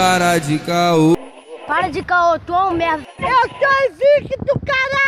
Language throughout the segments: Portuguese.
Para de caô. Para de caô, tu é um merda. Eu sou invicto, caralho!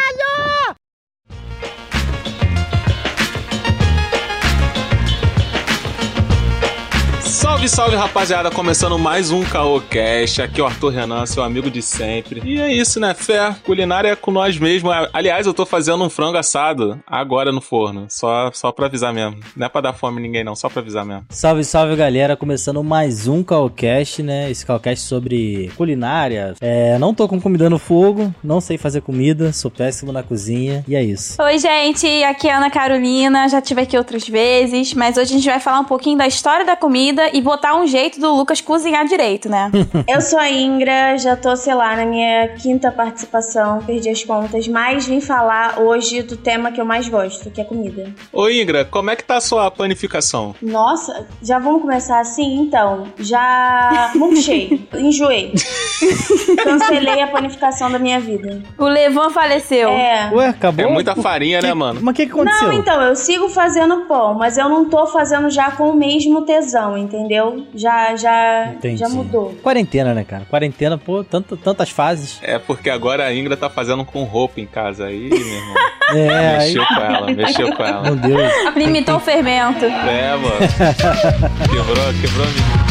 Salve, salve rapaziada, começando mais um Caocast. Aqui é o Arthur Renan, seu amigo de sempre. E é isso, né? Fé, culinária é com nós mesmo. Aliás, eu tô fazendo um frango assado agora no forno, só, só pra avisar mesmo. Não é pra dar fome ninguém, não, só pra avisar mesmo. Salve, salve galera, começando mais um Caocast, né? Esse Caocast sobre culinária. É, não tô com comida no fogo, não sei fazer comida, sou péssimo na cozinha e é isso. Oi, gente, aqui é a Ana Carolina, já tive aqui outras vezes, mas hoje a gente vai falar um pouquinho da história da comida e botar um jeito do Lucas cozinhar direito, né? Eu sou a Ingra, já tô, sei lá, na minha quinta participação, perdi as contas, mas vim falar hoje do tema que eu mais gosto, que é comida. Ô Ingra, como é que tá a sua panificação? Nossa, já vamos começar assim? Então, já murchei, enjoei. Cancelei a panificação da minha vida. O Levan faleceu. É. Ué, acabou? É muita farinha, que, né, mano? Mas o que, que aconteceu? Não, então, eu sigo fazendo pão, mas eu não tô fazendo já com o mesmo tesão, entendeu? Já, já, Entendi. já mudou. Quarentena, né, cara? Quarentena, pô, tanto, tantas fases. É porque agora a Ingra tá fazendo com roupa em casa aí, meu irmão. É, aí, mexeu com ela, mexeu com ela. meu Deus. Limitou o fermento. É, mano. Quebrou, quebrou a menina.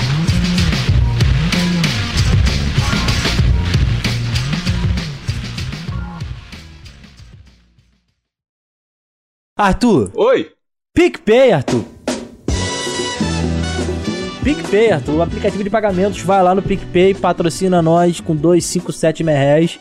Arthur, Oi! PicPay, Arthur. PicPay, Arthur, o aplicativo de pagamentos, vai lá no PicPay, patrocina nós com 257 reais.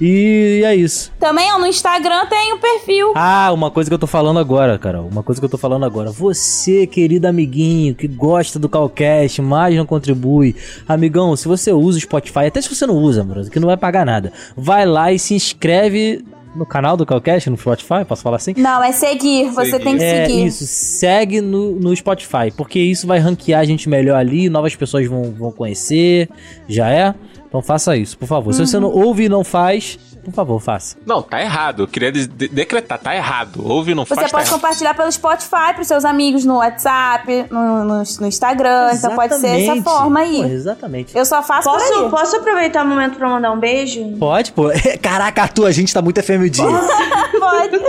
E é isso. Também ó, no Instagram tem o perfil. Ah, uma coisa que eu tô falando agora, Carol. Uma coisa que eu tô falando agora. Você, querido amiguinho, que gosta do Calcast, mas não contribui. Amigão, se você usa o Spotify, até se você não usa, mano, que não vai pagar nada. Vai lá e se inscreve no canal do Calcast, no Spotify, posso falar assim? Não, é seguir. Você Seguir. tem que É seguir. isso, segue no, no Spotify, porque isso vai ranquear a gente melhor ali, novas pessoas vão, vão conhecer, já é? Então faça isso, por favor. Se você não ouve e não faz, por favor, faça. Não, tá errado. Eu queria de- de- decretar, tá errado. Ouve e não Você faz, tá pode errado. compartilhar pelo Spotify pros seus amigos no WhatsApp, no, no, no Instagram. Então pode ser essa Exatamente. forma aí. Pô, exatamente. Eu só faço por Posso, aí. posso aproveitar o momento pra mandar um beijo? Pode, pô. Caraca, Arthur, a gente tá muito FMD. Pode.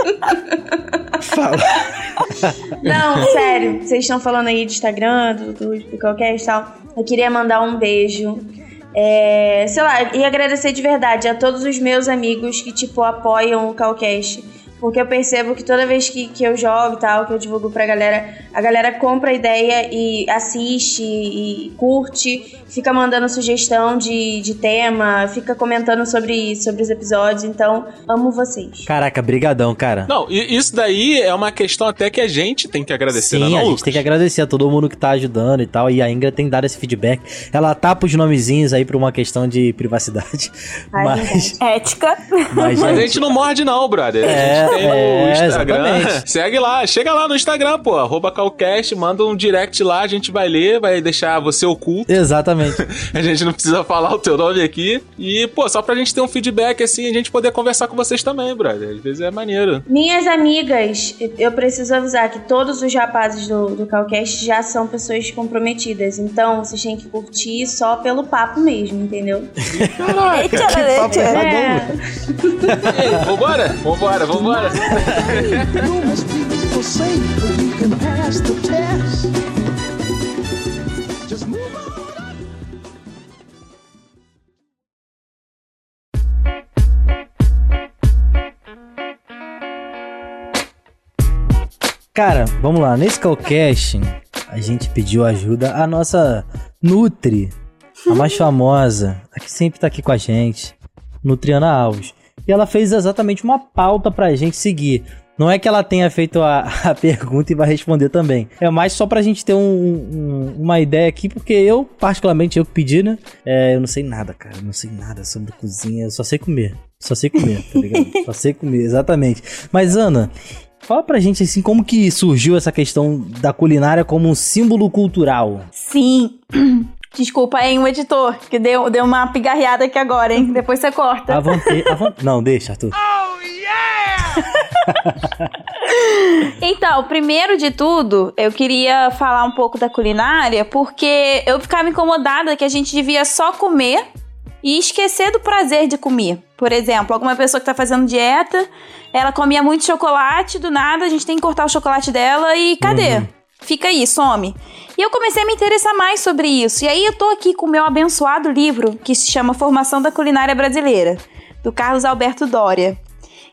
Fala. Não, sério. Vocês estão falando aí de Instagram, do, do, do qualquer e tal. Eu queria mandar um beijo. É, sei lá, e agradecer de verdade a todos os meus amigos que, tipo, apoiam o Calcast. Porque eu percebo que toda vez que, que eu jogo e tal, que eu divulgo pra galera, a galera compra a ideia e assiste e curte, fica mandando sugestão de, de tema, fica comentando sobre, sobre os episódios. Então, amo vocês. Caraca, brigadão, cara. Não, isso daí é uma questão até que a gente tem que agradecer, Sim, não, a gente Lucas? tem que agradecer a todo mundo que tá ajudando e tal. E a Ingra tem dado esse feedback. Ela tapa os nomezinhos aí por uma questão de privacidade. Ai, mas, Ética. mas, Mas a gente, não morde não, brother. É, a gente tem é, o Instagram. exatamente. Segue lá, chega lá no Instagram, pô. Arroba Calcast, manda um direct lá, a gente vai ler, vai deixar você oculto. Exatamente. A gente não precisa falar o teu nome aqui. E, pô, só pra gente ter um feedback, assim, a gente poder conversar com vocês também, brother. Às vezes é maneiro. Minhas amigas, eu preciso avisar que todos os rapazes do, do Calcast já são pessoas comprometidas. Então, vocês têm que curtir só pelo papo mesmo, entendeu? Eita, papo eita. É. Ei, vambora? Vambora, Cara, vamos lá. Nesse Calcast, a gente pediu ajuda à nossa Nutri, a mais famosa, a que sempre tá aqui com a gente, Nutriana Alves. E ela fez exatamente uma pauta pra gente seguir. Não é que ela tenha feito a, a pergunta e vai responder também. É mais só pra gente ter um- um- uma ideia aqui, porque eu, particularmente, eu que pedi, né? É, eu não sei nada, cara. Eu não sei nada sobre cozinha. Eu só sei comer. Só sei comer, tá ligado? só sei comer, exatamente. Mas, Ana, fala pra gente, assim, como que surgiu essa questão da culinária como um símbolo cultural? Sim. Desculpa, hein, o editor, que deu, deu uma pigarreada aqui agora, hein? Depois você corta. A vontade, a von- Não, deixa, Arthur. Então, primeiro de tudo, eu queria falar um pouco da culinária, porque eu ficava incomodada que a gente devia só comer e esquecer do prazer de comer. Por exemplo, alguma pessoa que tá fazendo dieta, ela comia muito chocolate, do nada a gente tem que cortar o chocolate dela e cadê? Fica aí, some. E eu comecei a me interessar mais sobre isso. E aí eu tô aqui com o meu abençoado livro, que se chama Formação da Culinária Brasileira, do Carlos Alberto Dória.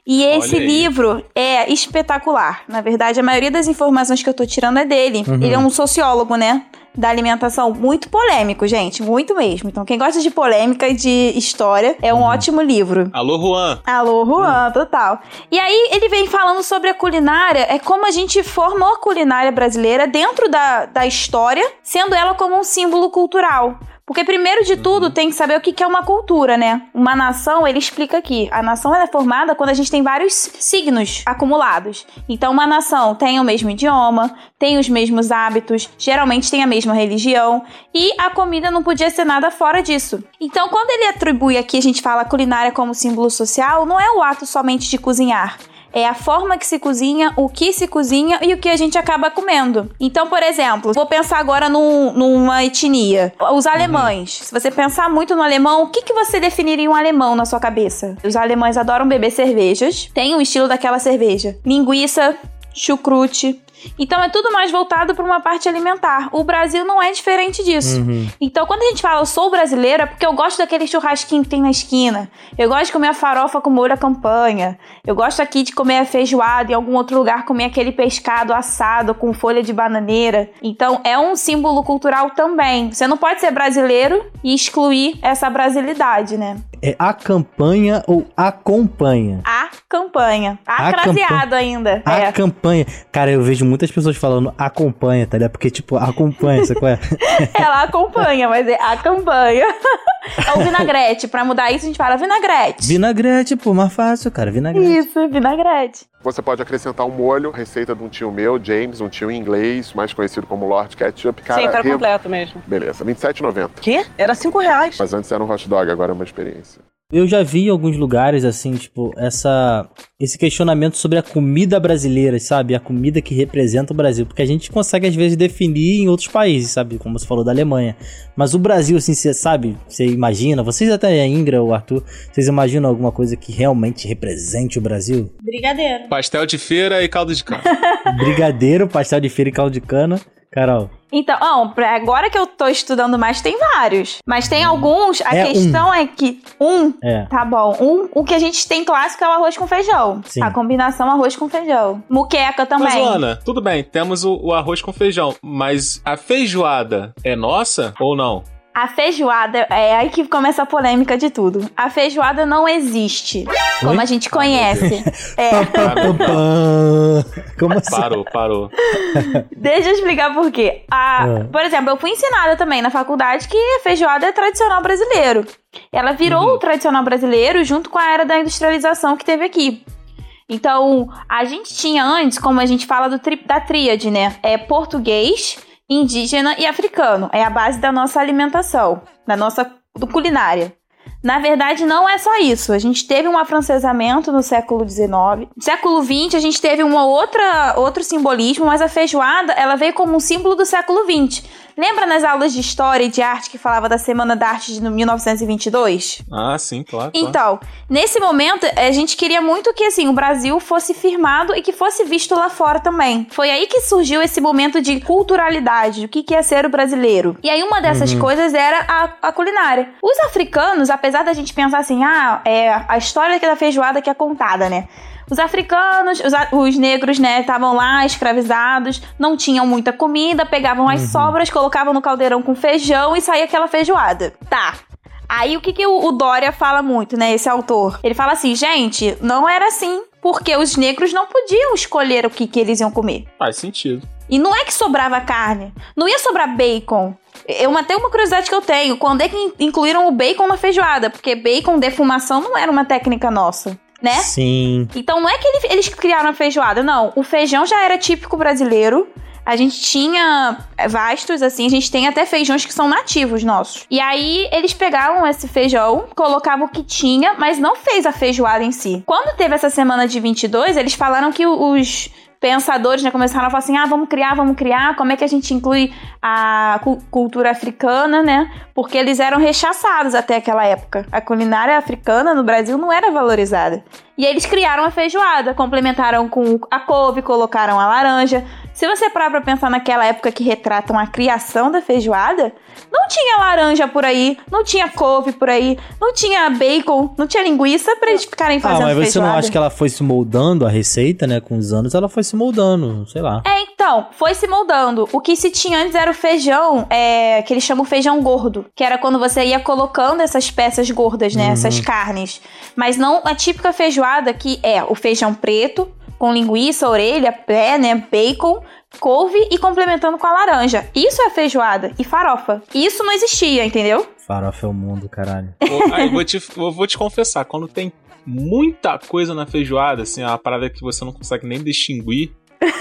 E esse livro é espetacular. Na verdade, a maioria das informações que eu tô tirando é dele. Ele é um sociólogo, né? Da alimentação. Muito polêmico, gente. Muito mesmo. Então, quem gosta de polêmica e de história, é um ótimo livro. Alô, Juan. Alô, Juan, total. E aí ele vem falando sobre a culinária, é como a gente formou a culinária brasileira dentro da, da história, sendo ela como um símbolo cultural. Porque primeiro de tudo tem que saber o que é uma cultura, né? Uma nação, ele explica aqui, a nação é formada quando a gente tem vários signos acumulados. Então uma nação tem o mesmo idioma, tem os mesmos hábitos, geralmente tem a mesma religião e a comida não podia ser nada fora disso. Então quando ele atribui aqui, a gente fala culinária como símbolo social, não é o ato somente de cozinhar. É a forma que se cozinha, o que se cozinha e o que a gente acaba comendo. Então, por exemplo, vou pensar agora num- numa etnia. Os alemães. Se você pensar muito no alemão, o que, que você definiria um alemão na sua cabeça? Os alemães adoram beber cervejas. Tem o estilo daquela cerveja. Linguiça, chucrute. Então é tudo mais voltado para uma parte alimentar. O Brasil não é diferente disso. Então, quando a gente fala eu sou brasileira, é porque eu gosto daquele churrasquinho que tem na esquina. Eu gosto de comer a farofa com molho à campanha. Eu gosto aqui de comer a feijoada em algum outro lugar comer aquele pescado assado com folha de bananeira. Então, é um símbolo cultural também. Você não pode ser brasileiro e excluir essa brasilidade, né? É a campanha ou acompanha? A campanha. A Acraseado ainda. A É. campanha. Cara, eu vejo muitas pessoas falando acompanha, tá ligado? Porque, tipo, acompanha, sabe qual é? Ela acompanha, mas é a campanha. É o vinagrete. Pra mudar isso, a gente fala vinagrete. Vinagrete, pô, mais fácil, cara. Vinagrete. Isso, vinagrete. Você pode acrescentar um molho, receita de um tio meu, James, um tio inglês, mais conhecido como Lord Ketchup. Cara, Sim, tá re- completo mesmo. Beleza, R$ 27,90. Quê? Era cinco reais. Mas antes era um hot dog, agora é uma experiência. Eu já vi em alguns lugares, assim, tipo, essa, esse questionamento sobre a comida brasileira, sabe? A comida que representa o Brasil. Porque a gente consegue, às vezes, definir em outros países, sabe? Como você falou da Alemanha. Mas o Brasil, assim, você sabe? Você imagina, vocês até, a Ingra, o Arthur, vocês imaginam alguma coisa que realmente represente o Brasil? Brigadeiro. Pastel de feira e caldo de cana. Brigadeiro, pastel de feira e caldo de cana. Carol. Então, agora que eu tô estudando mais, tem vários. Mas tem alguns, a É um. questão é que um, É. tá bom, um, o que a gente tem clássico é o arroz com feijão. Sim. A combinação arroz com feijão. Muqueca também. Mas, Ana, tudo bem, temos o, o arroz com feijão, mas a feijoada é nossa ou não? A feijoada, é aí que começa a polêmica de tudo. A feijoada não existe, como Oi? a gente conhece. É. Pá, pá. Como assim? Parou, parou. Deixa eu explicar por quê. A- É. Por exemplo, eu fui ensinada também na faculdade que a feijoada é tradicional brasileiro. Ela virou o tradicional brasileiro junto com a era da industrialização que teve aqui. Então, a gente tinha antes, como a gente fala do tri- da tríade, né? É português, indígena e africano. É a base da nossa alimentação, da nossa culinária. Na verdade, não é só isso. A gente teve um afrancesamento no século XIX. No século XX, a gente teve uma outra, outro simbolismo, mas a feijoada ela veio como um símbolo do século XX. Lembra nas aulas de história e de arte que falava da Semana da Arte de 1922? Ah, sim, claro. claro. Então, nesse momento, a gente queria muito que assim, o Brasil fosse firmado e que fosse visto lá fora também. Foi aí que surgiu esse momento de culturalidade, o que que é ser o brasileiro. E aí uma dessas coisas era a, a culinária. Os africanos, apesar da gente pensar assim, ah, é a história aqui da feijoada que é contada, né? Os africanos, os, os negros, né, estavam lá escravizados, não tinham muita comida, pegavam as sobras, colocavam no caldeirão com feijão e saía aquela feijoada. Tá. Aí o que, que o, o Dória fala muito, né, esse autor? Ele fala assim, gente, não era assim, porque os negros não podiam escolher o que, que eles iam comer. Faz sentido. E não é que sobrava carne, não ia sobrar bacon. Eu até uma curiosidade que eu tenho, quando é que in- incluíram o bacon na feijoada? Porque bacon, defumação, não era uma técnica nossa, né? Sim. Então não é que ele- eles criaram a feijoada, não. O feijão já era típico brasileiro. a gente tinha vastos, assim, a gente tem até feijões que são nativos nossos. E aí eles pegavam esse feijão, colocavam o que tinha, mas não fez a feijoada em si. Quando teve essa semana de 22, eles falaram que os pensadores né, começaram a falar assim: ah, vamos criar, vamos criar, como é que a gente inclui a cu- cultura africana, né? Porque eles eram rechaçados até aquela época. A culinária africana no Brasil não era valorizada. E eles criaram a feijoada, complementaram com a couve, colocaram a laranja. Se você parar pra pensar naquela época que retratam a criação da feijoada, não tinha laranja por aí, não tinha couve por aí, não tinha bacon, não tinha linguiça pra eles ficarem Ah, fazendo mas você feijoada. não acha que ela foi se moldando a receita, né? Com os anos, ela foi se moldando, sei lá. É, então, foi se moldando. O que se tinha antes era o feijão, é, que eles chamam feijão gordo, que era quando você ia colocando essas peças gordas, né? Essas carnes. Mas não a típica feijoada que é o feijão preto, com linguiça, orelha, pé, né? Bacon, couve e complementando com a laranja. Isso é feijoada e farofa. Isso não existia, entendeu? Farofa é o mundo, caralho. Aí, vou te, eu vou te confessar, quando tem muita coisa na feijoada, assim, uma parada que você não consegue nem distinguir,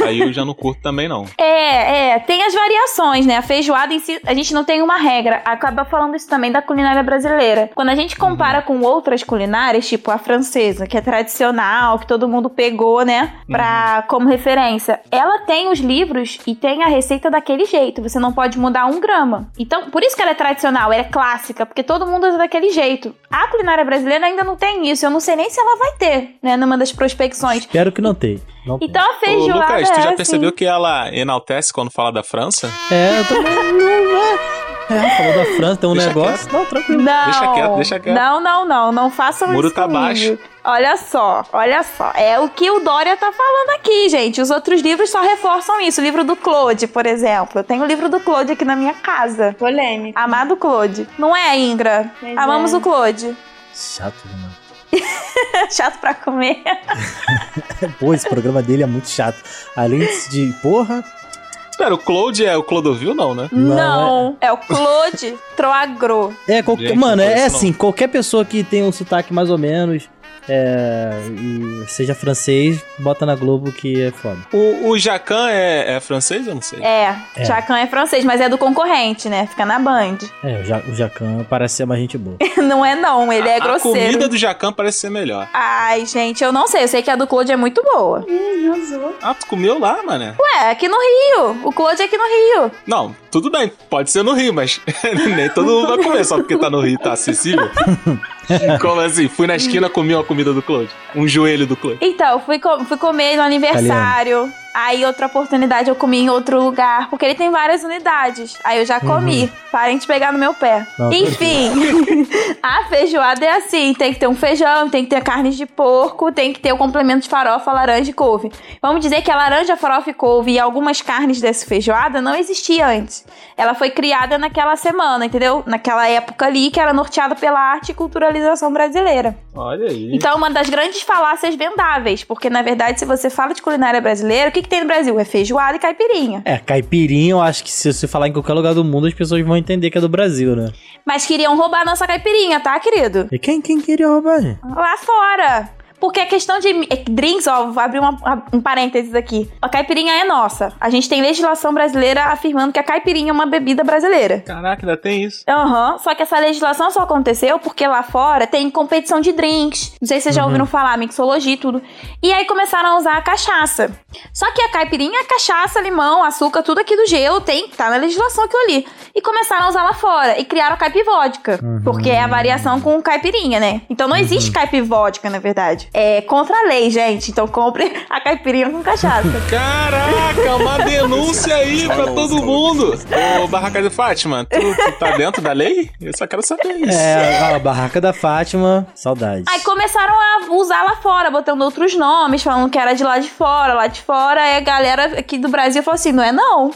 aí eu já não curto também, não. É, é, tem as variações, né? A feijoada em si, a gente não tem uma regra. Acaba falando isso também da culinária brasileira. Quando a gente compara com outras culinárias, tipo a francesa, que é tradicional, que todo mundo pegou, né, pra, como referência, ela tem os livros e tem a receita daquele jeito. Você não pode mudar um grama. Então, por isso que ela é tradicional, ela é clássica, porque todo mundo usa daquele jeito. A culinária brasileira ainda não tem isso. Eu não sei nem se ela vai ter, né, numa das prospecções. Espero que não tenha. Não. Então a Ô, feijoada Lucas, tu já é percebeu assim. que ela enaltece quando fala da França? É, eu também é. É, falou da França, tem um Deixa negócio. Não, tranquilo. Não. Deixa quieto, deixa quieto. Não, não, não. Não façam O muro isso tá comigo. baixo. Olha só, olha só. É o que o Dória tá falando aqui, gente. Os outros livros só reforçam isso. O livro do Claude, por exemplo. Eu tenho o livro do Claude aqui na minha casa. Polêmico. Amado Claude. Não é, Ingra? Pois Amamos é. o Claude. Chato, mano. Chato pra comer. Pô, esse programa dele é muito chato. Além de. Porra. Espera, o Claude é o Clodovil, não, né? Não, Não, é, o Claude Troagro. É, qual- Gente, mano, é conheço, assim, qualquer pessoa que tem um sotaque mais ou menos. É, e seja francês, bota na Globo que é foda. O, o Jacan é, é francês? Eu não sei. É, É. Jacan é francês, mas é do concorrente, né? Fica na Band. É, o, ja, o Jacan parece ser mais gente boa. Não é não, ele é a, a grosseiro. comida do Jacan parece ser melhor. Ai, gente, eu não sei. Eu sei que a do Claude é muito boa. Ih, arrasou. Ah, tu comeu lá, mané? Ué, aqui no Rio. O Claude é aqui no Rio. Não, tudo bem, pode ser no Rio, mas nem todo mundo vai comer só porque tá no Rio e tá acessível. Como assim? Fui na esquina, comi uma comida do Claude. Um joelho do Claude. Então, fui, co- fui comer no aniversário. Aí, outra oportunidade, eu comi em outro lugar. Porque ele tem várias unidades. Aí eu já comi. Parem de pegar no meu pé. Não, Enfim, a feijoada é assim: tem que ter um feijão, tem que ter carne de porco, tem que ter o complemento de farofa, laranja e couve. Vamos dizer que a laranja, farofa e couve e algumas carnes dessa feijoada não existia antes. Ela foi criada naquela semana, entendeu? Naquela época ali que era norteada pela arte e culturalização brasileira. Olha aí. Então, uma das grandes falácias vendáveis, porque na verdade, se você fala de culinária brasileira, o que, que tem no Brasil? É feijoada e caipirinha. É, caipirinha, eu acho que se você falar em qualquer lugar do mundo, as pessoas vão entender que é do Brasil, né? Mas queriam roubar a nossa caipirinha, tá, querido? E quem, quem queria roubar? Lá fora. Porque a questão de eh, drinks, ó, vou abrir uma- um parênteses aqui. A caipirinha é nossa. A gente tem legislação brasileira afirmando que a caipirinha é uma bebida brasileira. Caraca, ainda tem isso. Aham, só que essa legislação só aconteceu porque lá fora tem competição de drinks. Não sei se vocês já ouviram falar, mixologia e tudo. E aí começaram a usar a cachaça. Só que a caipirinha é cachaça, limão, açúcar, tudo aqui do gelo, tem, tá na legislação aquilo ali. E começaram a usar lá fora. E criaram a caipivódica. Porque é a variação com caipirinha, né? Então não existe caipivódica, na verdade. É contra a lei, gente. Então compre a caipirinha com cachaça. Caraca, uma denúncia aí pra todo mundo. Ô, Barraca de Fátima, tu, tu tá dentro da lei? Eu só quero saber isso. É, a barraca da Fátima, saudades. Aí começaram a usar lá fora, botando outros nomes, falando que era de lá de fora, lá de fora. Aí a galera aqui do Brasil falou assim: não é não.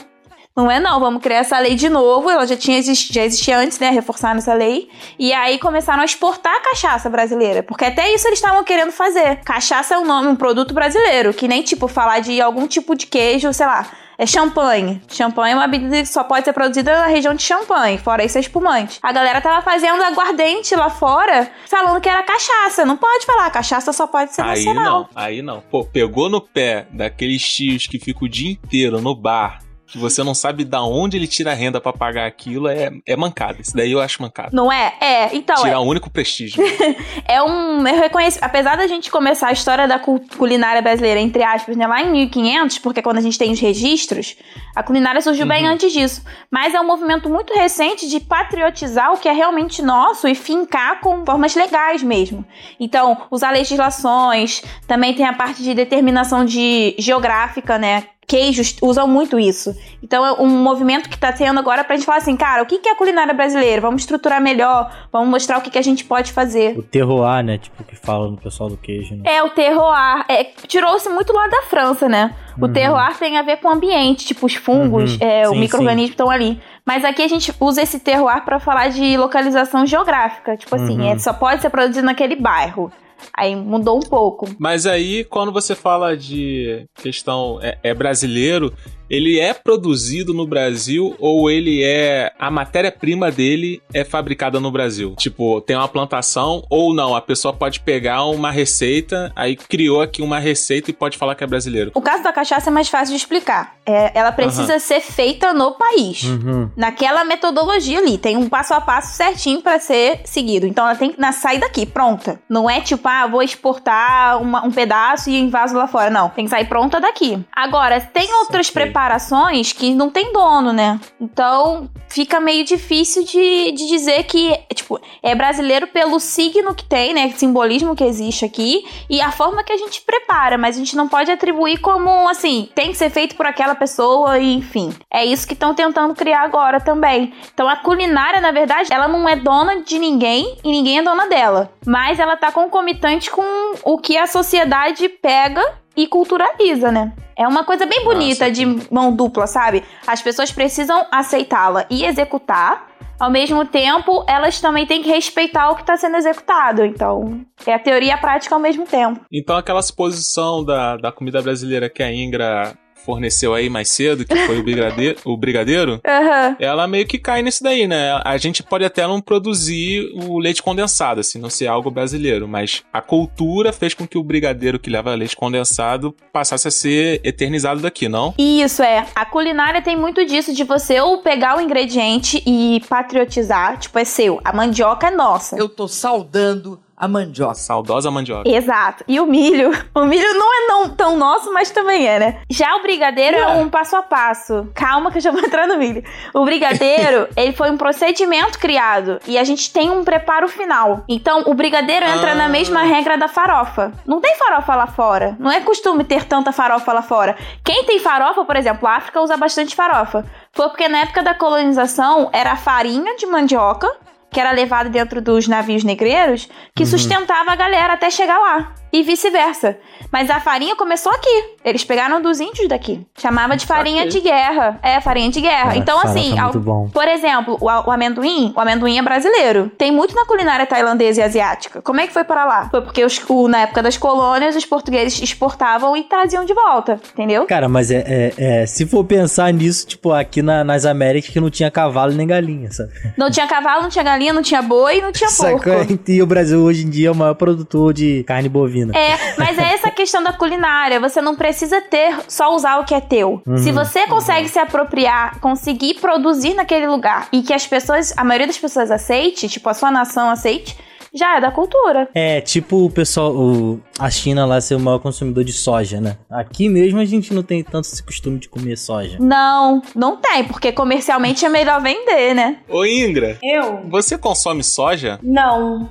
Não é não, vamos criar essa lei de novo. Ela já tinha já existia antes, né? Reforçar essa lei. E aí começaram a exportar a cachaça brasileira. Porque até isso eles estavam querendo fazer. Cachaça é um nome, um produto brasileiro. Que nem, tipo, falar de algum tipo de queijo, sei lá. É champanhe. Champanhe é uma bebida que só pode ser produzida na região de champanhe, fora isso é espumante. A galera tava fazendo aguardente lá fora, falando que era cachaça. Não pode falar, cachaça só pode ser Aí nacional. não, aí não. Pô, pegou no pé daqueles tios que ficam o dia inteiro no bar que você não sabe da onde ele tira a renda pra pagar aquilo, é, é mancada. Isso daí eu acho mancada. Não é? É, então. Tirar é, o único prestígio. é um. Eu reconheço, apesar da gente começar a história da cul- culinária brasileira, entre aspas, né, lá em 1500, porque é quando a gente tem os registros, a culinária surgiu bem Uhum. antes disso. Mas é um movimento muito recente de patriotizar o que é realmente nosso e fincar com formas legais mesmo. Então, usar legislações, também tem a parte de determinação de geográfica, né? Queijos usam muito isso. Então é um movimento que tá tendo agora pra gente falar assim, cara, o que é a culinária brasileira? Vamos estruturar melhor, vamos mostrar o que, a gente pode fazer. O terroir, né? Tipo, que fala no pessoal do queijo, né? É, o terroir. É, Tirou-se muito lá da França, né? O Uhum. terroir tem a ver com o ambiente, tipo os fungos, Uhum. é, o Sim, micro-organismo estão ali. Mas aqui a gente usa esse terroir pra falar de localização geográfica. Tipo assim, Uhum. é, só pode ser produzido naquele bairro. Aí mudou um pouco. Mas aí, quando você fala de questão é, é brasileiro, ele é produzido no Brasil ou ele é. A matéria-prima dele é fabricada no Brasil? Tipo, tem uma plantação ou não? A pessoa pode pegar uma receita, aí criou aqui uma receita e pode falar que é brasileiro. O caso da cachaça é mais fácil de explicar. É, ela precisa ser feita no país. Uhum. Naquela metodologia ali. Tem um passo a passo certinho pra ser seguido. Então ela tem que na- sair daqui, pronta. Não é tipo, ah, vou exportar uma- um pedaço e invaso lá fora. Não. Tem que sair pronta daqui. Agora, tem outras Saquei. Preparações que não tem dono, né? Então fica meio difícil de, de dizer que, tipo, é brasileiro pelo signo que tem, né? Simbolismo que existe aqui e a forma que a gente prepara, mas a gente não pode atribuir como assim, tem que ser feito por aquela pessoa enfim. É isso que estão tentando criar agora também. Então a culinária, na verdade, ela não é dona de ninguém e ninguém é dona dela, mas ela tá concomitante com o que a sociedade pega e culturaliza, né? É uma coisa bem bonita Nossa, de mão dupla, sabe? As pessoas precisam aceitá-la e executar. Ao mesmo tempo, elas também têm que respeitar o que está sendo executado. Então, é a teoria e a prática ao mesmo tempo. Então, aquela suposição da, da comida brasileira que a Ingra forneceu aí mais cedo, que foi o brigadeiro, o brigadeiro Aham. ela meio que cai nisso daí, né? A gente pode até não produzir o leite condensado, assim, não ser algo brasileiro, mas a cultura fez com que o brigadeiro que leva leite condensado passasse a ser eternizado daqui, não? Isso é. A culinária tem muito disso de você ou pegar o ingrediente e patriotizar, tipo, é seu. A mandioca é nossa. Eu tô saudando a mandioca. Saudosa mandioca. Exato. E o milho? O milho não é não tão nosso, mas também é, né? Já o brigadeiro é um passo a passo. Calma que eu já vou entrar no milho. O brigadeiro, ele foi um procedimento criado e a gente tem um preparo final. Então, o brigadeiro entra Ah. na mesma regra da farofa. Não tem farofa lá fora. Não é costume ter tanta farofa lá fora. Quem tem farofa, por exemplo, a África usa bastante farofa. Foi porque na época da colonização era a farinha de mandioca que era levado dentro dos navios negreiros, que sustentava a galera até chegar lá. E vice-versa. Mas a farinha começou aqui. Eles pegaram dos índios daqui. Chamava de farinha de guerra. É, farinha de guerra. Cara, então, assim, é muito ao- bom. por exemplo, o, o amendoim, o amendoim é brasileiro. Tem muito na culinária tailandesa e asiática. Como é que foi para lá? Foi porque os- o- na época das colônias, os portugueses exportavam e traziam de volta. Entendeu? Cara, mas é, é- é, se for pensar nisso, tipo, aqui na- nas Américas que não tinha cavalo nem galinha, sabe? Não tinha cavalo, não tinha galinha, não tinha boi, não tinha porco. Sacou? E o Brasil hoje em dia é o maior produtor de carne bovina. É, mas é essa questão da culinária. Você não precisa ter, só usar o que é teu. Se você consegue se apropriar, conseguir produzir naquele lugar e que as pessoas, a maioria das pessoas aceite, tipo a sua nação aceite, já é da cultura. É, tipo o pessoal, o- a China lá ser o maior consumidor de soja, né? Aqui mesmo a gente não tem tanto esse costume de comer soja. Não, não tem, porque comercialmente é melhor vender, né? Ô Ingra, Eu? você consome soja? Não.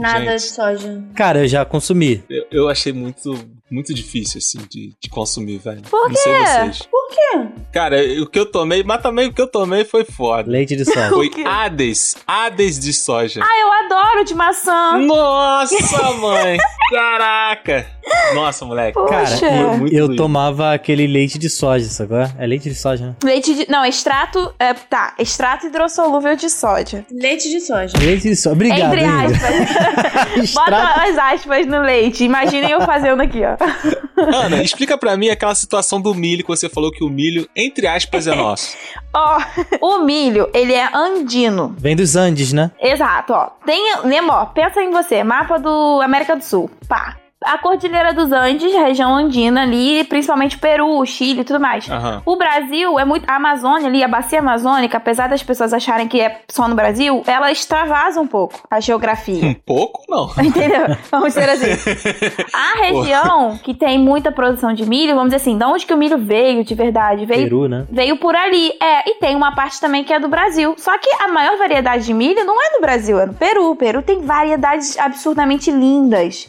Nada Gente. de soja. Cara, eu já consumi. Eu, eu achei muito, muito difícil, assim, de, de consumir, velho. Por Não sei vocês. Por quê? Cara, o que eu tomei, mas também o que eu tomei foi foda. Leite de soja. Foi quê? Hades. Hades de soja. Ah, eu adoro de maçã. Nossa, mãe! Caraca! Nossa, moleque. Cara, Poxa. eu, Muito eu tomava aquele leite de soja, sabe? é? Leite de soja, né? Leite de. Não, extrato. É, tá, extrato hidrossolúvel de soja. Leite de soja. Leite de soja. Obrigado, Entre aspas. Bota as aspas no leite. Imaginem eu fazendo aqui, ó. Ana, explica pra mim aquela situação do milho que você falou que o milho, entre aspas, é nosso. Ó, o milho, ele é andino. Vem dos Andes, né? Exato, ó. Tem, lembra, ó, pensa em você, mapa do América do Sul. Pá. A Cordilheira dos Andes, região andina ali, principalmente Peru, Chile e tudo mais. Aham. O Brasil é muito. A Amazônia ali, a bacia amazônica, apesar das pessoas acharem que é só no Brasil, ela extravasa um pouco a geografia. Um pouco, não. Entendeu? Vamos dizer assim. A região que tem muita produção de milho, vamos dizer assim, de onde que o milho veio de verdade? Veio Peru, né? Veio por ali. É, e tem uma parte também que é do Brasil. Só que a maior variedade de milho não é no Brasil, é no Peru. O Peru tem variedades absurdamente lindas.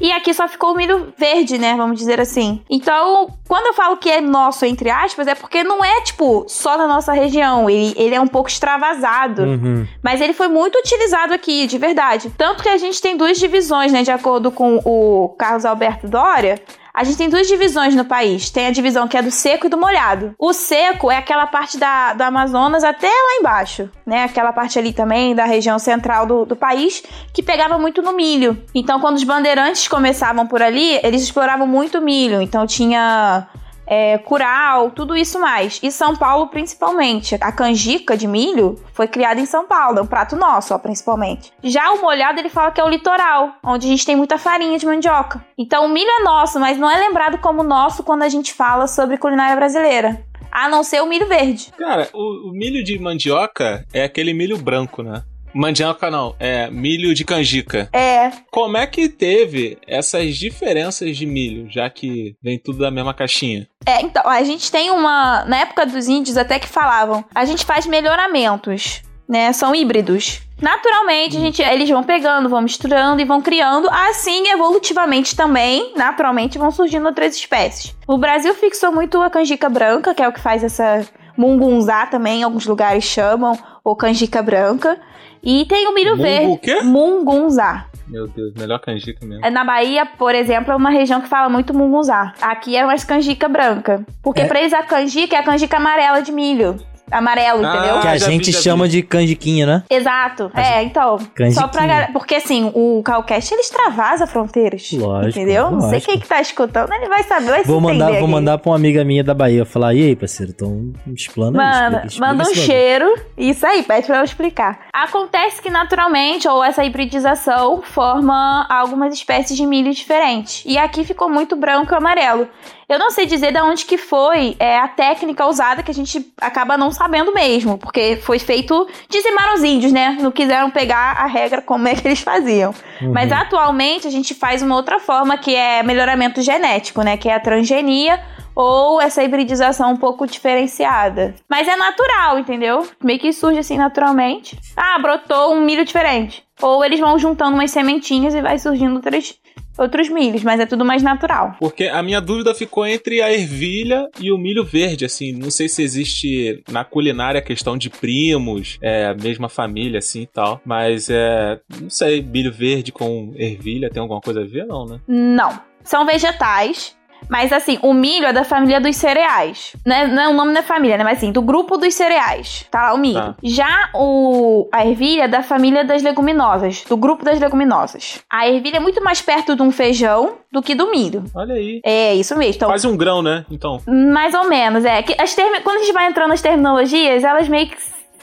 E aqui só ficou o milho verde, né? Vamos dizer assim. Então, quando eu falo que é nosso, entre aspas, é porque não é, tipo, só na nossa região. Ele, ele é um pouco extravasado. Uhum. Mas ele foi muito utilizado aqui, de verdade. Tanto que a gente tem duas divisões, né? De acordo com o Carlos Alberto Dória. A gente tem duas divisões no país. Tem a divisão que é do seco e do molhado. O seco é aquela parte da, do Amazonas até lá embaixo, né? Aquela parte ali também da região central do, do país que pegava muito no milho. Então, quando os bandeirantes começavam por ali, eles exploravam muito milho. Então, tinha é, curau, tudo isso mais. E São Paulo, principalmente. A canjica de milho foi criada em São Paulo, é um prato nosso, ó, principalmente. Já o molhado, ele fala que é o litoral, onde a gente tem muita farinha de mandioca. Então, o milho é nosso, mas não é lembrado como nosso quando a gente fala sobre culinária brasileira. A não ser o milho verde. Cara, o, o milho de mandioca é aquele milho branco, né? Mandioca não, é milho de canjica. É, Como é que teve essas diferenças de milho, já que vem tudo da mesma caixinha? É, então, a gente tem uma. Na época dos índios, até que falavam, a gente faz melhoramentos, né? São híbridos. Naturalmente, a gente, eles vão pegando, vão misturando e vão criando. Assim, evolutivamente também, naturalmente, vão surgindo outras espécies. O Brasil fixou muito a canjica branca, que é o que faz essa mungunzá também, alguns lugares chamam, ou canjica branca. E tem o milho Mungu verde. o quê? Mungunzá. Meu Deus, melhor canjica mesmo. É, Na Bahia, por exemplo, é uma região que fala muito mungunzá. Aqui é mais canjica branca. Porque É. pra eles a canjica é a canjica amarela de milho. Amarelo, Ah, entendeu? que a já gente vi, chama vi. de canjiquinha, né? Exato. É, então. Só pra galera. Porque assim, o Calcast ele extravasa fronteiras. Lógico, Entendeu? Não sei lógico. quem que tá escutando, ele vai saber, vai Vou se mandar, entender vou aqui. mandar pra uma amiga minha da Bahia falar, e aí, parceiro, então explana aí, Manda, explica- explica manda um cheiro. Isso aí, pede pra eu explicar. Acontece que naturalmente, ou essa hibridização, forma algumas espécies de milho diferentes. E aqui ficou muito branco e amarelo. Eu não sei dizer de onde que foi é, a técnica usada, que a gente acaba não sabendo mesmo. Porque foi feito. Dizimaram os índios, né? Não quiseram pegar a regra como é que eles faziam. Uhum. Mas atualmente a gente faz uma outra forma que é melhoramento genético, né? Que é a transgenia ou essa hibridização um pouco diferenciada. Mas é natural, entendeu? Meio que surge assim naturalmente. Ah, brotou um milho diferente. Ou eles vão juntando umas sementinhas e vai surgindo outros, outros milhos, mas é tudo mais natural. Porque a minha dúvida ficou entre a ervilha e o milho verde, assim. Não sei se existe na culinária a questão de primos, é, a mesma família, assim e tal. Mas é. Não sei, milho verde com ervilha tem alguma coisa a ver, não, né? Não. São vegetais. Mas assim, o milho é da família dos cereais. Não é, não é o nome da família, né? Mas assim, do grupo dos cereais. Tá lá o milho. Tá. Já o, a ervilha é da família das leguminosas. Do grupo das leguminosas. A ervilha é muito mais perto de um feijão do que do milho. Olha aí. É, isso mesmo. Então, Quase um grão, né? Então. mais ou menos, é. Que as termi- Quando a gente vai entrando nas terminologias, elas meio que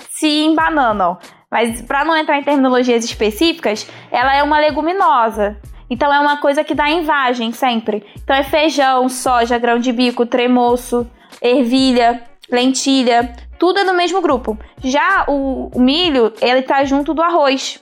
se embananam. Mas pra não entrar em terminologias específicas, ela é uma leguminosa. Então é uma coisa que dá em vagem sempre. Então é feijão, soja, grão de bico, tremoço, ervilha, lentilha, tudo é no mesmo grupo. Já o, o milho, ele tá junto do arroz,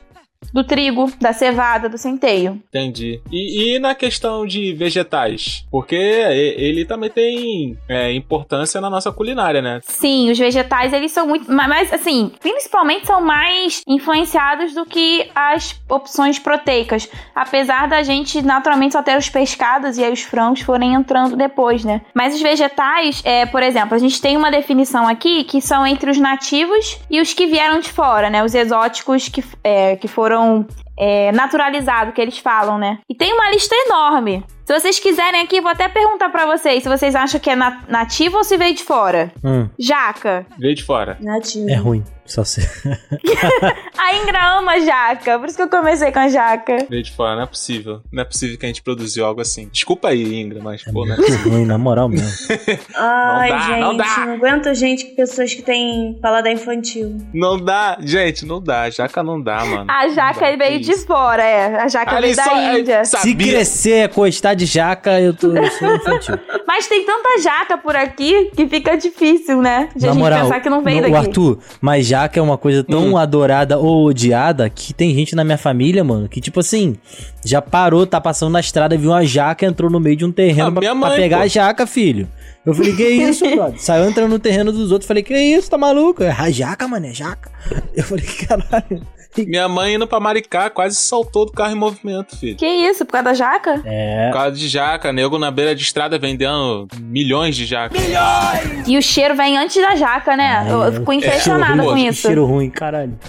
do trigo, da cevada, do centeio. Entendi. E, e na questão de vegetais? Porque ele também tem é, importância na nossa culinária, né? Sim, os vegetais eles são muito, ma- mas assim, principalmente são mais influenciados do que as opções proteicas, apesar da gente naturalmente só ter os pescados e aí os frangos forem entrando depois, né? Mas os vegetais, é, por exemplo, a gente tem uma definição aqui que são entre os nativos e os que vieram de fora, né? Os exóticos que, é, que foram é, naturalizados, que eles falam, né? E tem uma lista enorme Se vocês quiserem aqui, vou até perguntar pra vocês se vocês acham que é na- nativo ou se veio de fora. Hum, Jaca. Veio de fora. Nativo. é ruim. Só se... A Ingra ama jaca, por isso que eu comecei com a jaca. Veio de fora, não é possível. Não é possível que a gente produziu algo assim. Desculpa aí, Ingra, mas, pô, né? Ruim, na moral mesmo. Ai, Não dá, gente, não dá. aguento gente, pessoas que têm paladar infantil. Não dá, gente, não dá. Jaca não dá, mano. A jaca Não dá, veio de isso. fora, é. A jaca Ali veio da só- é, Índia. Se crescer é de jaca, eu tô eu sou infantil. Mas tem tanta jaca por aqui que fica difícil, né? De a Na gente moral, pensar que não veio no- daqui. Arthur, mas jaca é uma coisa tão Hum. adorada ou odiada que tem gente na minha família, mano, que tipo assim, já parou, tá passando na estrada, viu uma jaca, entrou no meio de um terreno Ah, pra, minha pra mãe, pegar pô. a jaca, filho. Eu falei, que isso, brother? Saiu entrando no terreno dos outros, falei, que isso, tá maluco? É a jaca, mano, é jaca. Eu falei, caralho. Minha mãe indo pra Maricá quase saltou do carro em movimento, filho. Que isso, por causa da jaca? É. Por causa de jaca, nego na beira de estrada vendendo milhões de jaca. E o cheiro vem antes da jaca, né? eu, eu fico impressionada cheiro com ruim, isso. Cheiro ruim, caralho.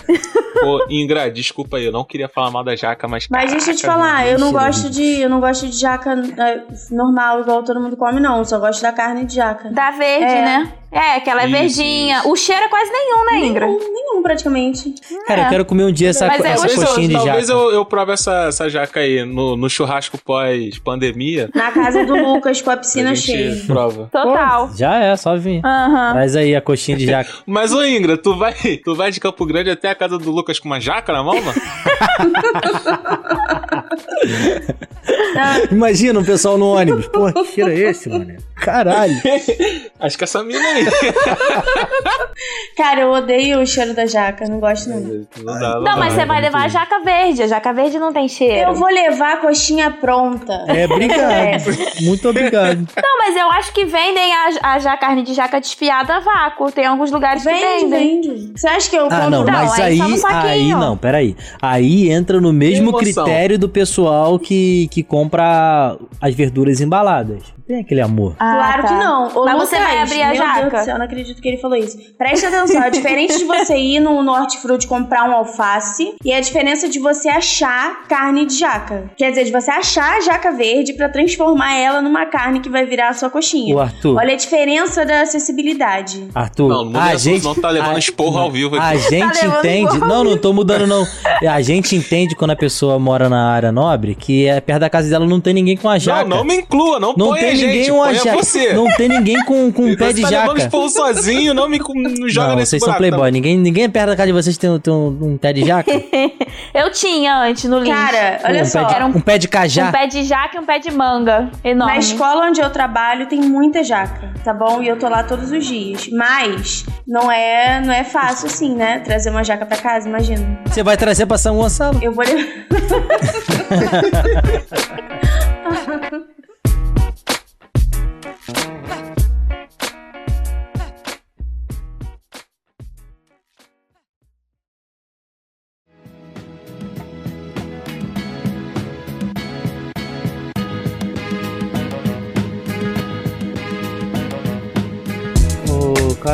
Pô, Ingra, desculpa aí, eu não queria falar mal da jaca, mas. Mas deixa eu te falar, eu não gosto de. Eu não gosto de jaca é, normal, igual todo mundo come, não. Eu só gosto da carne jaca. Da verde, É. né? É, que ela é Isso, verdinha. isso. O cheiro é quase nenhum, né, Ingra? Nenhum, nenhum, praticamente. Cara, eu quero comer um dia essa, Mas é essa Talvez, eu, coxinha de jaca. talvez eu, eu prove essa, essa jaca aí no, no churrasco pós-pandemia. Na casa do Lucas, com a A piscina gente cheia. prova. Total. Já é, só vir. Aham. Traz aí a coxinha de jaca. Mas, ô Ingra, tu vai, tu vai de Campo Grande até a casa do Lucas com uma jaca na mão, mano? Imagina um pessoal no ônibus. Pô, que cheiro é esse, mano? Caralho. Acho que essa mina aí. Cara, eu odeio o cheiro da jaca, não gosto não. Não, dá, Não, mas dá. você vai levar a jaca verde. A jaca verde não tem cheiro. Eu vou levar a coxinha pronta. É, obrigado. Muito obrigado. Não, mas eu acho que vendem a, a ja- carne de jaca desfiada a vácuo. Tem alguns lugares que Vende, vendem. vende. Você acha que eu Ah, compro? não, Não, mas aí aí, só no saquinho. aí não, peraí. Aí entra no mesmo critério do pessoal que, que compra as verduras embaladas. Tem aquele amor. Ah, Claro tá. que não. Ô, Mas você Lucas, vai abrir a meu Deus jaca? do céu, não acredito que ele falou isso. Preste atenção, é diferente de você ir no Norte Fruit comprar um alface e a diferença de você achar carne de jaca. Quer dizer, de você achar a jaca verde pra transformar ela numa carne que vai virar a sua coxinha. O Arthur. Olha a diferença da acessibilidade. Arthur, Não, não a gente senão tá levando a- esporro ao vivo A aqui. gente levando entende. Não, não tô mudando não. A gente entende quando a pessoa mora na área nobre que é perto da casa dela não tem ninguém com a jaca. Não, não me inclua, não, Não põe tem a gente, ninguém com a jaca. você. Não tem ninguém com, com um pé de você tá jaca. esporro sozinho, não me não joga não, nesse vocês são buraco playboy. também. Ninguém, ninguém é perto da casa de vocês tem, um- tem um, um pé de jaca? Eu tinha antes no link. Cara, olha um, só. pé de, Era um- um pé de cajá? Um pé de jaca e um pé de manga. Enorme. Na escola onde eu trabalho tem muita jaca, tá bom? E eu tô lá todos os dias. Mas não é, não é fácil assim, né? Trazer uma jaca pra casa, imagina. Você vai trazer pra São Gonçalo? Eu vou levar.